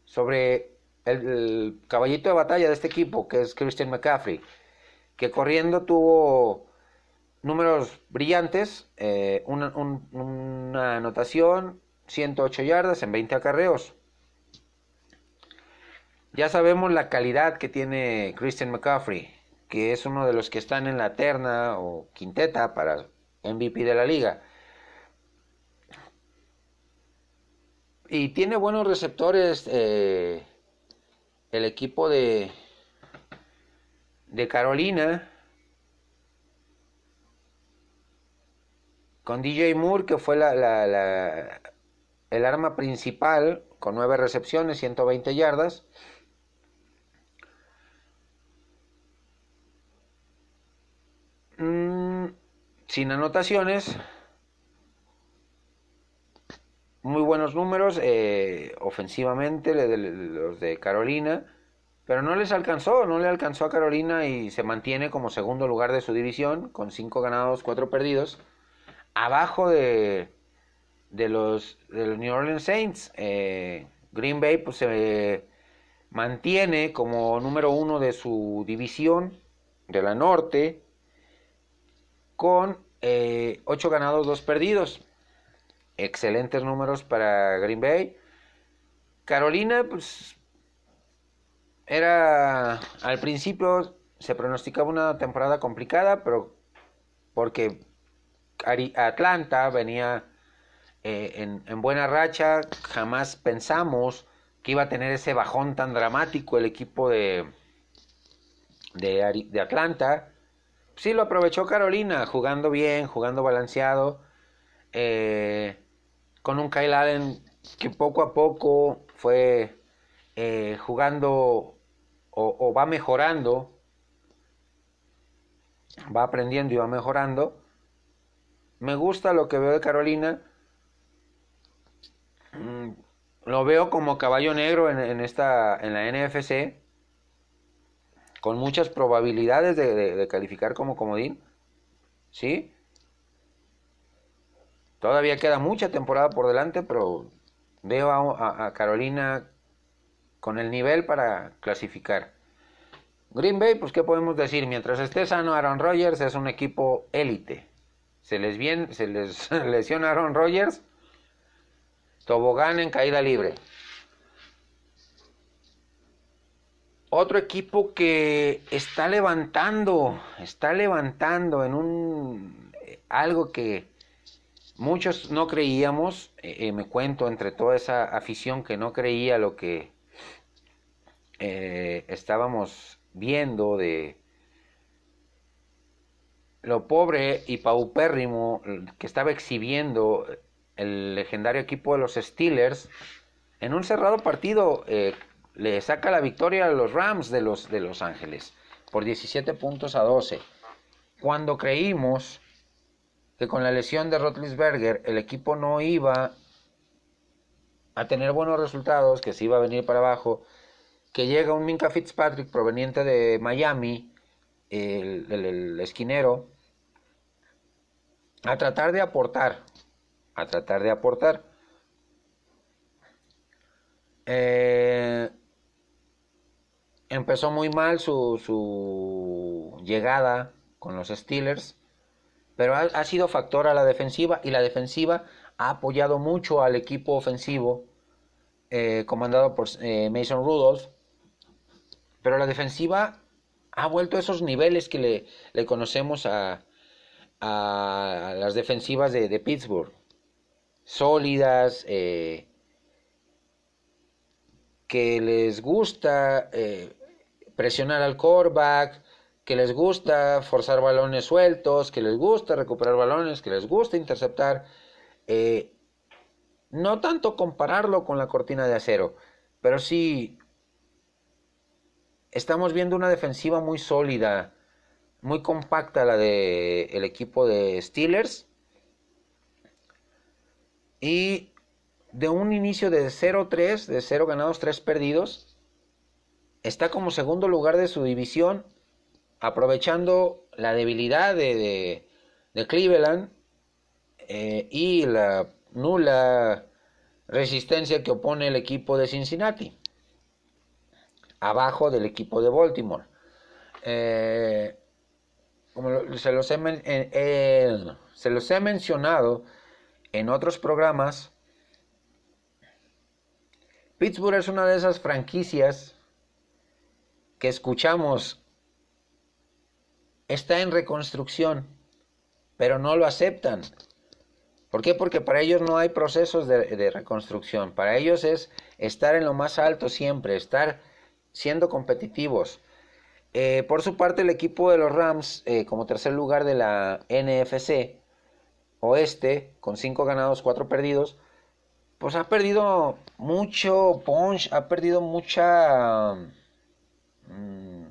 sobre el, caballito de batalla de este equipo, que es Christian McCaffrey, que corriendo tuvo números brillantes, eh, una, anotación, 108 yardas en 20 acarreos. Ya sabemos la calidad que tiene Christian McCaffrey, que es uno de los que están en la terna o quinteta para MVP de la liga. Y tiene buenos receptores eh, el equipo de, de Carolina con DJ Moore, que fue la, la, el arma principal, con nueve recepciones, 120 yardas. Mm, sin anotaciones. Muy buenos números eh, ofensivamente los de Carolina. Pero no les alcanzó, no le alcanzó a Carolina y se mantiene como segundo lugar de su división con cinco ganados, cuatro perdidos. Abajo de, de, los, de los New Orleans Saints. Eh, Green Bay pues se mantiene como número uno de su división de la norte con eh, ocho ganados, dos perdidos. Excelentes números para Green Bay. Carolina, pues era al principio se pronosticaba una temporada complicada, pero porque Atlanta venía eh, en, buena racha, jamás pensamos que iba a tener ese bajón tan dramático el equipo de, de, Atlanta. Sí lo aprovechó Carolina, jugando bien, jugando balanceado, eh, con un Kyle Allen que poco a poco fue eh, jugando o, va mejorando, va aprendiendo y va mejorando. Me gusta lo que veo de Carolina. Mm, lo veo como caballo negro en, esta, en la NFC. Con muchas probabilidades de, calificar como comodín. ¿Sí? Todavía queda mucha temporada por delante, pero veo a Carolina con el nivel para clasificar. Green Bay, pues qué podemos decir, mientras esté sano Aaron Rodgers es un equipo élite. Se les, bien, se les lesiona Aaron Rodgers, tobogán en caída libre. Otro equipo que está levantando, está levantando en un algo que muchos no creíamos, eh, eh, me cuento entre toda esa afición que no creía lo que eh, estábamos viendo de lo pobre y paupérrimo que estaba exhibiendo el legendario equipo de los Steelers, en un cerrado partido eh, le saca la victoria a los Rams de los, de los Ángeles por 17 puntos a 12. Cuando creímos que con la lesión de Rotlisberger el equipo no iba a tener buenos resultados, que se iba a venir para abajo, que llega un Minka Fitzpatrick proveniente de Miami, el, esquinero, a tratar de aportar, a tratar de aportar. Eh, empezó muy mal su, su, llegada con los Steelers, pero ha, sido factor a la defensiva y la defensiva ha apoyado mucho al equipo ofensivo eh, comandado por eh, Mason Rudolph pero la defensiva ha vuelto a esos niveles que le, conocemos a, las defensivas de, Pittsburgh. Sólidas, eh, que les gusta eh, presionar al quarterback, que les gusta forzar balones sueltos, que les gusta recuperar balones, que les gusta interceptar. Eh, no tanto compararlo con la cortina de acero, pero sí estamos viendo una defensiva muy sólida, muy compacta la del el equipo de Steelers. Y de un inicio de 0-3, de 0 ganados, 3 perdidos, está como segundo lugar de su división, aprovechando la debilidad de, Cleveland eh, y la nula resistencia que opone el equipo de Cincinnati, abajo del equipo de Baltimore. Eh, como he, se los he mencionado en otros programas, Pittsburgh es una de esas franquicias que escuchamos está en reconstrucción, pero no lo aceptan. ¿Por qué? Porque para ellos no hay procesos de, reconstrucción. Para ellos es estar en lo más alto siempre, estar siendo competitivos. Eh, por su parte, el equipo de los Rams, eh, como tercer lugar de la NFC Oeste, con cinco ganados, cuatro perdidos, pues ha perdido mucho punch, ha perdido mucha mm,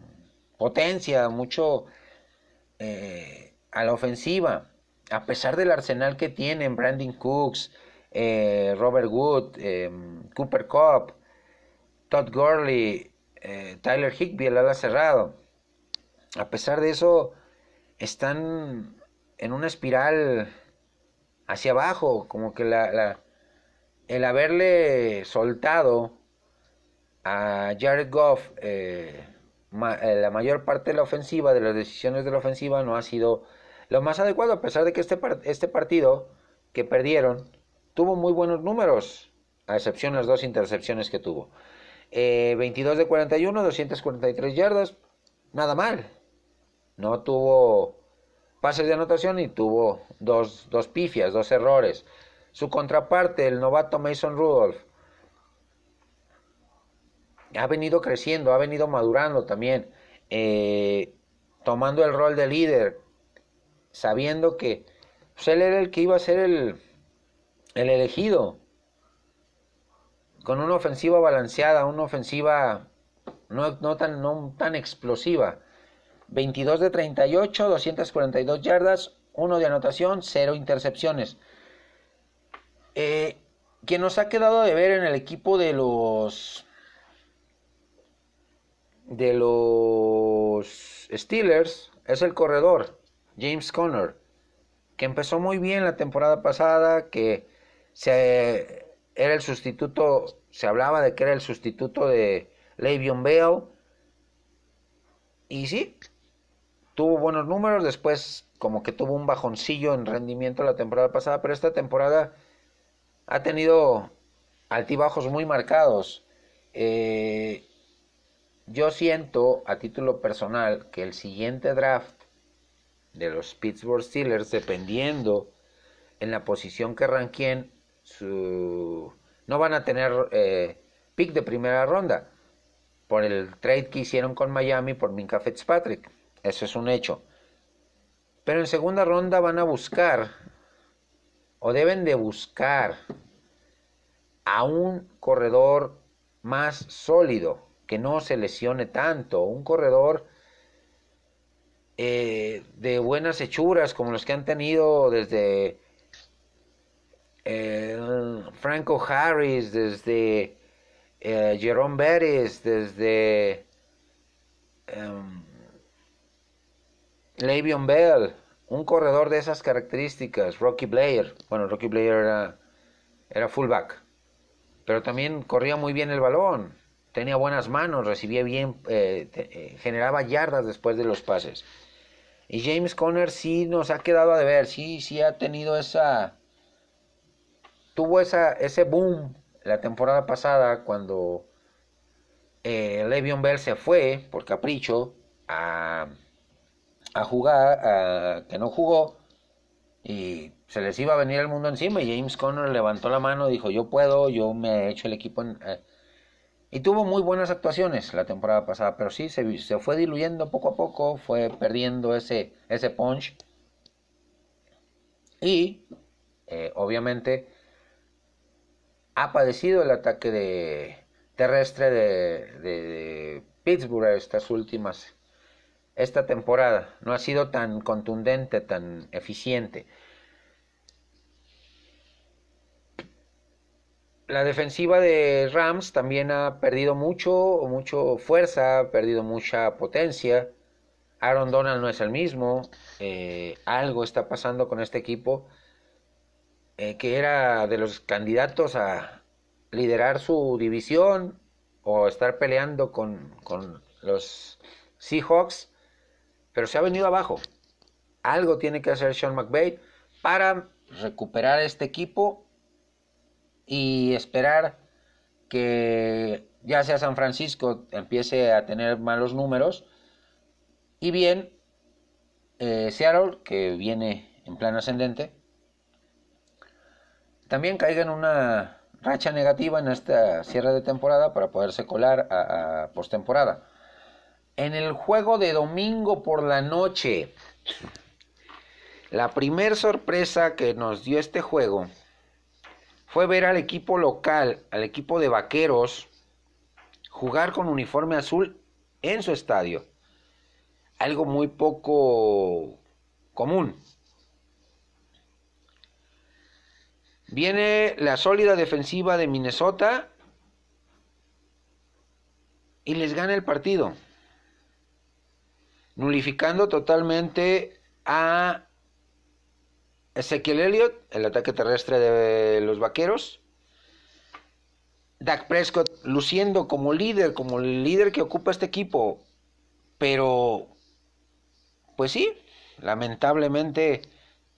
potencia, mucho eh, a la ofensiva. A pesar del arsenal que tienen Brandon Cooks, eh, Robert Wood, eh, Cooper Cup, Todd Gurley, eh, Tyler Higby, el ala cerrado, a pesar de eso, están en una espiral hacia abajo, como que la, el haberle soltado a Jared Goff la mayor parte de la ofensiva, de las decisiones de la ofensiva, no ha sido lo más adecuado, a pesar de que este, este partido que perdieron tuvo muy buenos números, a excepción de las dos intercepciones que tuvo. 22 eh, de 41, 243 yardas, nada mal. No tuvo pases de anotación y tuvo dos, dos pifias, dos errores. Su contraparte, el novato Mason Rudolph, ha venido creciendo, ha venido madurando también, eh, tomando el rol de líder, sabiendo que pues, él era el que iba a ser el, el elegido, con una ofensiva balanceada, una ofensiva no, tan, no tan explosiva. 22 de 38, 242 yardas, 1 de anotación, 0 intercepciones. Eh, quien nos ha quedado de ver en el equipo de los de los Steelers es el corredor James Conner, que empezó muy bien la temporada pasada, que se, era el sustituto, se hablaba de que era el sustituto de Le'Veon Bell. Y sí, tuvo buenos números, después como que tuvo un bajoncillo en rendimiento la temporada pasada, pero esta temporada ha tenido altibajos muy marcados. Eh, yo siento a título personal que el siguiente draft de los Pittsburgh Steelers, dependiendo en la posición que ranquien, su... no van a tener eh, pick de primera ronda por el trade que hicieron con Miami por Minka Fitzpatrick. Eso es un hecho. Pero en segunda ronda van a buscar, o deben de buscar, a un corredor más sólido, que no se lesione tanto, un corredor eh, de buenas hechuras como los que han tenido desde eh, Franco Harris, desde eh, Jerome Bettis, desde um, Le'Veon Bell, un corredor de esas características, Rocky Blair, bueno, Rocky Blair era, era fullback, pero también corría muy bien el balón, tenía buenas manos, recibía bien, generaba yardas después de los pases. Y James Conner sí nos ha quedado a deber, sí, sí ha tenido esa... Tuvo esa, ese boom la temporada pasada cuando eh, Le'Veon Bell se fue por capricho a, a jugar, a, que no jugó y se les iba a venir el mundo encima y James Conner levantó la mano, dijo yo puedo, yo me he hecho el equipo en, eh, Y tuvo muy buenas actuaciones la temporada pasada, pero sí se, se fue diluyendo poco a poco, fue perdiendo ese, ese punch. Y eh, obviamente ha padecido el ataque de, terrestre de, de, Pittsburgh estas últimas, esta temporada. No ha sido tan contundente, tan eficiente. La defensiva de Rams también ha perdido mucho, mucho fuerza, ha perdido mucha potencia. Aaron Donald no es el mismo. Eh, algo está pasando con este equipo eh, que era de los candidatos a liderar su división o estar peleando con, con los Seahawks, pero se ha venido abajo. Algo tiene que hacer Sean McVay para recuperar este equipo y esperar que ya sea San Francisco empiece a tener malos números y bien eh, Seattle que viene en plan ascendente también caiga en una racha negativa en esta cierre de temporada para poderse colar a, postemporada. En el juego de domingo por la noche, la primer sorpresa que nos dio este juego fue ver al equipo local, al equipo de vaqueros, jugar con uniforme azul en su estadio. Algo muy poco común. Viene la sólida defensiva de Minnesota y les gana el partido, nulificando totalmente a Ezequiel Elliott, el ataque terrestre de los vaqueros. Dak Prescott luciendo como líder, como el líder que ocupa este equipo. Pero, pues sí, lamentablemente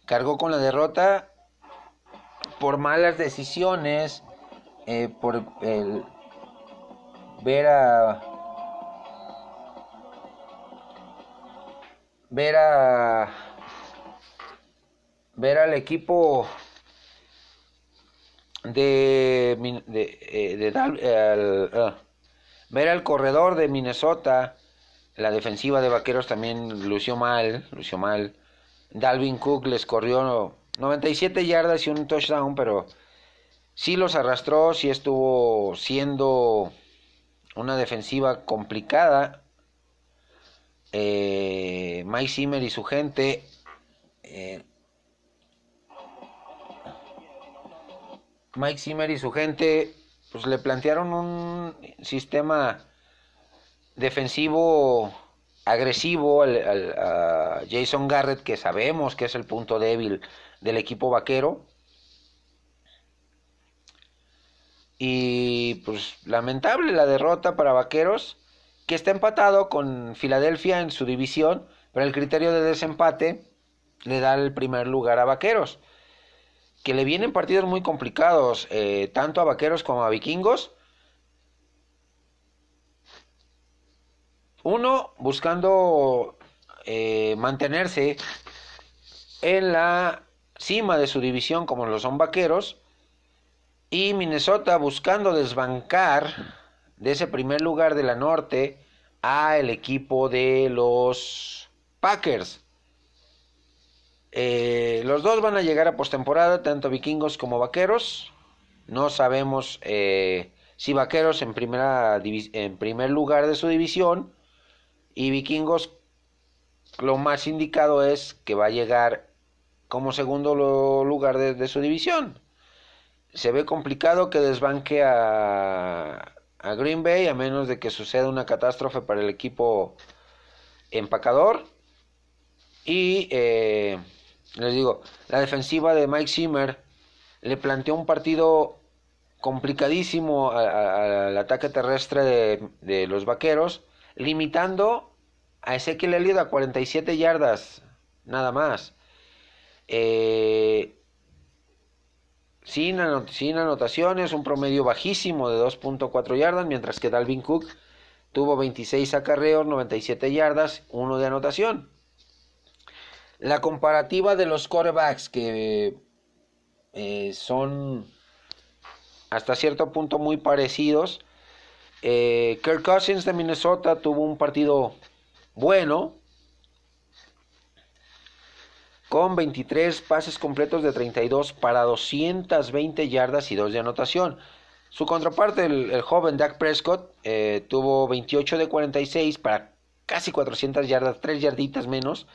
cargó con la derrota por malas decisiones, eh, por el ver a ver a ver al equipo de, de, eh, ah, ver al corredor de Minnesota la defensiva de Vaqueros también lució mal lució mal Dalvin Cook les corrió 97 yardas y un touchdown, pero sí los arrastró, sí estuvo siendo una defensiva complicada. Eh, Mike Zimmer y su gente eh, Mike Zimmer y su gente pues le plantearon un sistema defensivo agresivo al, a Jason Garrett que sabemos que es el punto débil del equipo vaquero. Y pues lamentable la derrota para Vaqueros, que está empatado con Filadelfia en su división, pero el criterio de desempate le da el primer lugar a Vaqueros. Que le vienen partidos muy complicados, eh, tanto a Vaqueros como a Vikingos. Uno buscando eh, mantenerse en la cima de su división como lo son Vaqueros y Minnesota buscando desbancar de ese primer lugar de la norte a el equipo de los Packers. Eh, los dos van a llegar a postemporada, tanto vikingos como vaqueros. No sabemos eh, si vaqueros en, primera en primer lugar de su división y vikingos lo más indicado es que va a llegar como segundo lugar de, su división. Se ve complicado que desbanque a, a Green Bay a menos de que suceda una catástrofe para el equipo empacador. Y eh, les digo, la defensiva de Mike Zimmer le planteó un partido complicadísimo al ataque terrestre de, de, los vaqueros, limitando a Ezequiel Elliott a 47 yardas, nada más. Eh, sin, anotaciones, un promedio bajísimo de 2.4 yardas, mientras que Dalvin Cook tuvo 26 acarreos, 97 yardas, uno de anotación. La comparativa de los quarterbacks que eh, son hasta cierto punto muy parecidos, Eh, Kirk Cousins de Minnesota tuvo un partido bueno, con 23 pases completos de 32 para 220 yardas y 2 de anotación. Su contraparte, el, joven Dak Prescott, eh, tuvo 28 de 46 para casi 400 yardas, 3 yarditas menos,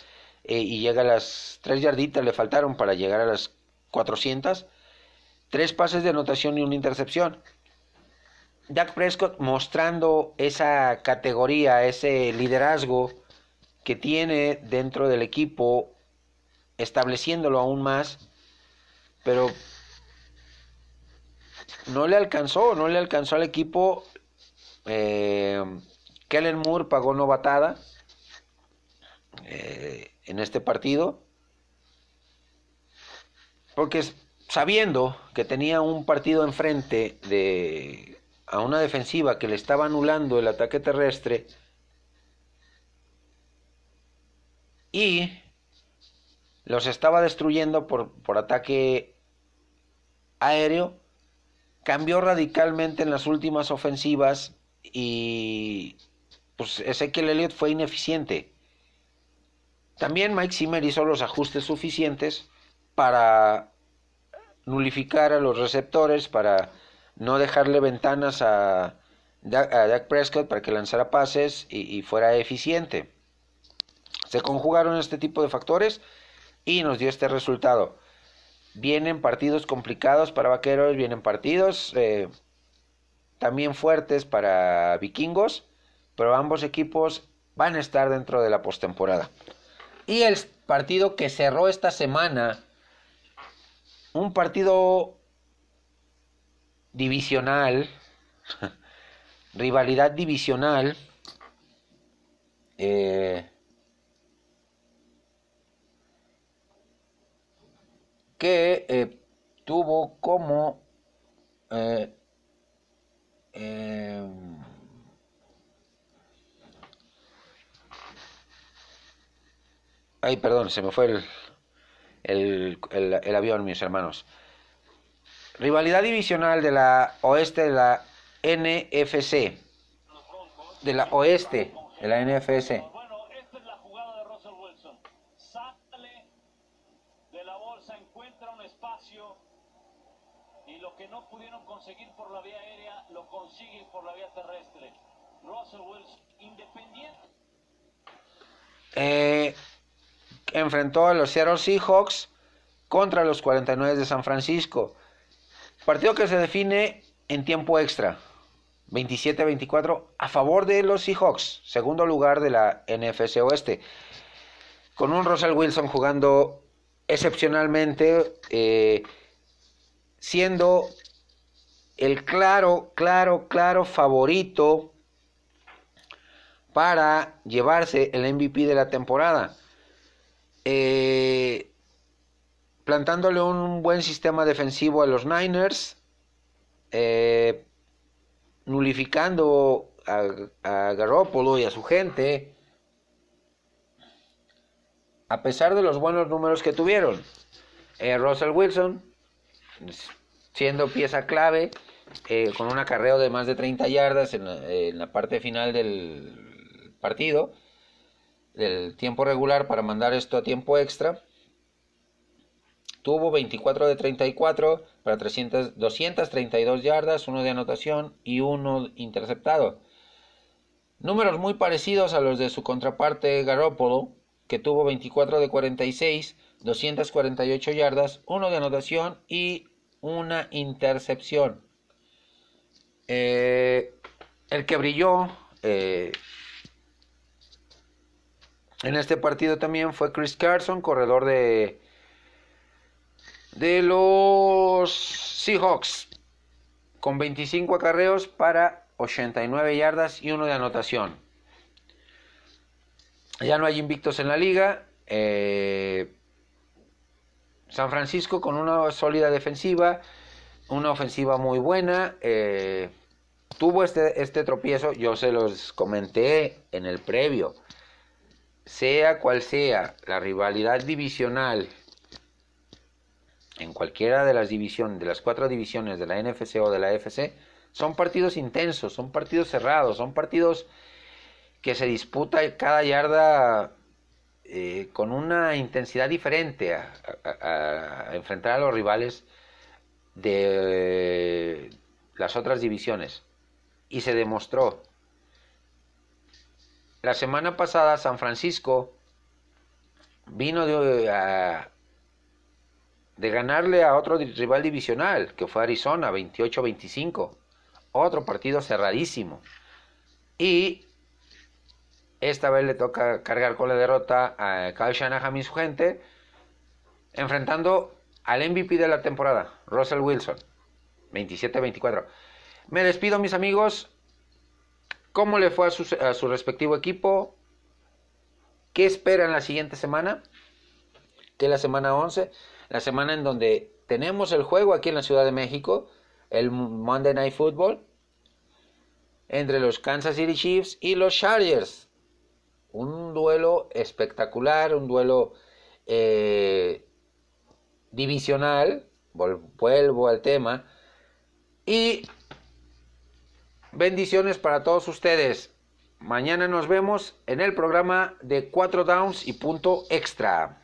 eh, y llega a las 3 yarditas, le faltaron para llegar a las 400. 3 pases de anotación y una intercepción. Dak Prescott mostrando esa categoría, ese liderazgo que tiene dentro del equipo estableciéndolo aún más, pero no le alcanzó, no le alcanzó al equipo. Eh, Kellen Moore pagó novatada eh, en este partido, porque sabiendo que tenía un partido enfrente de a una defensiva que le estaba anulando el ataque terrestre y los estaba destruyendo por, por ataque aéreo, cambió radicalmente en las últimas ofensivas y pues Ezequiel Elliott fue ineficiente. También Mike Zimmer hizo los ajustes suficientes para nulificar a los receptores, para no dejarle ventanas a, Dak, Prescott para que lanzara pases y fuera eficiente. Se conjugaron este tipo de factores y nos dio este resultado. Vienen partidos complicados para Vaqueros, vienen partidos eh, también fuertes para Vikingos, pero ambos equipos van a estar dentro de la postemporada. Y el partido que cerró esta semana, un partido divisional, rivalidad divisional, eh, que eh, tuvo como eh, em, ay perdón se me fue el, el, avión mis hermanos. Rivalidad divisional de la oeste de la NFC de la oeste de la NFC no pudieron conseguir por la vía aérea, lo consiguen por la vía terrestre. Russell Wilson, independiente. Eh, enfrentó a los Seattle Seahawks contra los 49 de San Francisco. Partido que se define en tiempo extra. 27-24 a favor de los Seahawks, segundo lugar de la NFC Oeste. Con un Russell Wilson jugando excepcionalmente. Eh, siendo el claro, claro, claro favorito para llevarse el MVP de la temporada. Eh, plantándole un buen sistema defensivo a los Niners, eh, nulificando a, a Garoppolo y a su gente, a pesar de los buenos números que tuvieron. Eh, Russell Wilson siendo pieza clave, eh, con un acarreo de más de 30 yardas en la, parte final del partido, del tiempo regular para mandar esto a tiempo extra. Tuvo 24 de 34 para 300, 232 yardas, uno de anotación y uno interceptado. Números muy parecidos a los de su contraparte Garoppolo, que tuvo 24 de 46, 248 yardas, uno de anotación y una intercepción. Eh, el que brilló eh, en este partido también fue Chris Carson, corredor de, de los Seahawks, con 25 acarreos para 89 yardas y uno de anotación. Ya no hay invictos en la liga. Eh, San Francisco con una sólida defensiva, una ofensiva muy buena. Eh, tuvo este, este tropiezo, yo se los comenté en el previo. Sea cual sea la rivalidad divisional en cualquiera de las divisiones, de las cuatro divisiones de la NFC o de la FC, Son partidos intensos, son partidos cerrados, son partidos que se disputa cada yarda eh, con una intensidad diferente a, enfrentar a los rivales de las otras divisiones. Y se demostró. La semana pasada San Francisco vino de, de ganarle a otro rival divisional, que fue Arizona, 28-25. Otro partido cerradísimo. Y esta vez le toca cargar con la derrota a Kyle Shanahan y su gente, enfrentando al MVP de la temporada, Russell Wilson, 27-24. Me despido, mis amigos. ¿Cómo le fue a su, respectivo equipo? ¿Qué esperan la siguiente semana? Que es la semana 11, la semana en donde tenemos el juego aquí en la Ciudad de México, el Monday Night Football, entre los Kansas City Chiefs y los Chargers un duelo espectacular, un duelo eh, divisional, vuelvo al tema, y bendiciones para todos ustedes. Mañana nos vemos en el programa de 4 downs y punto extra.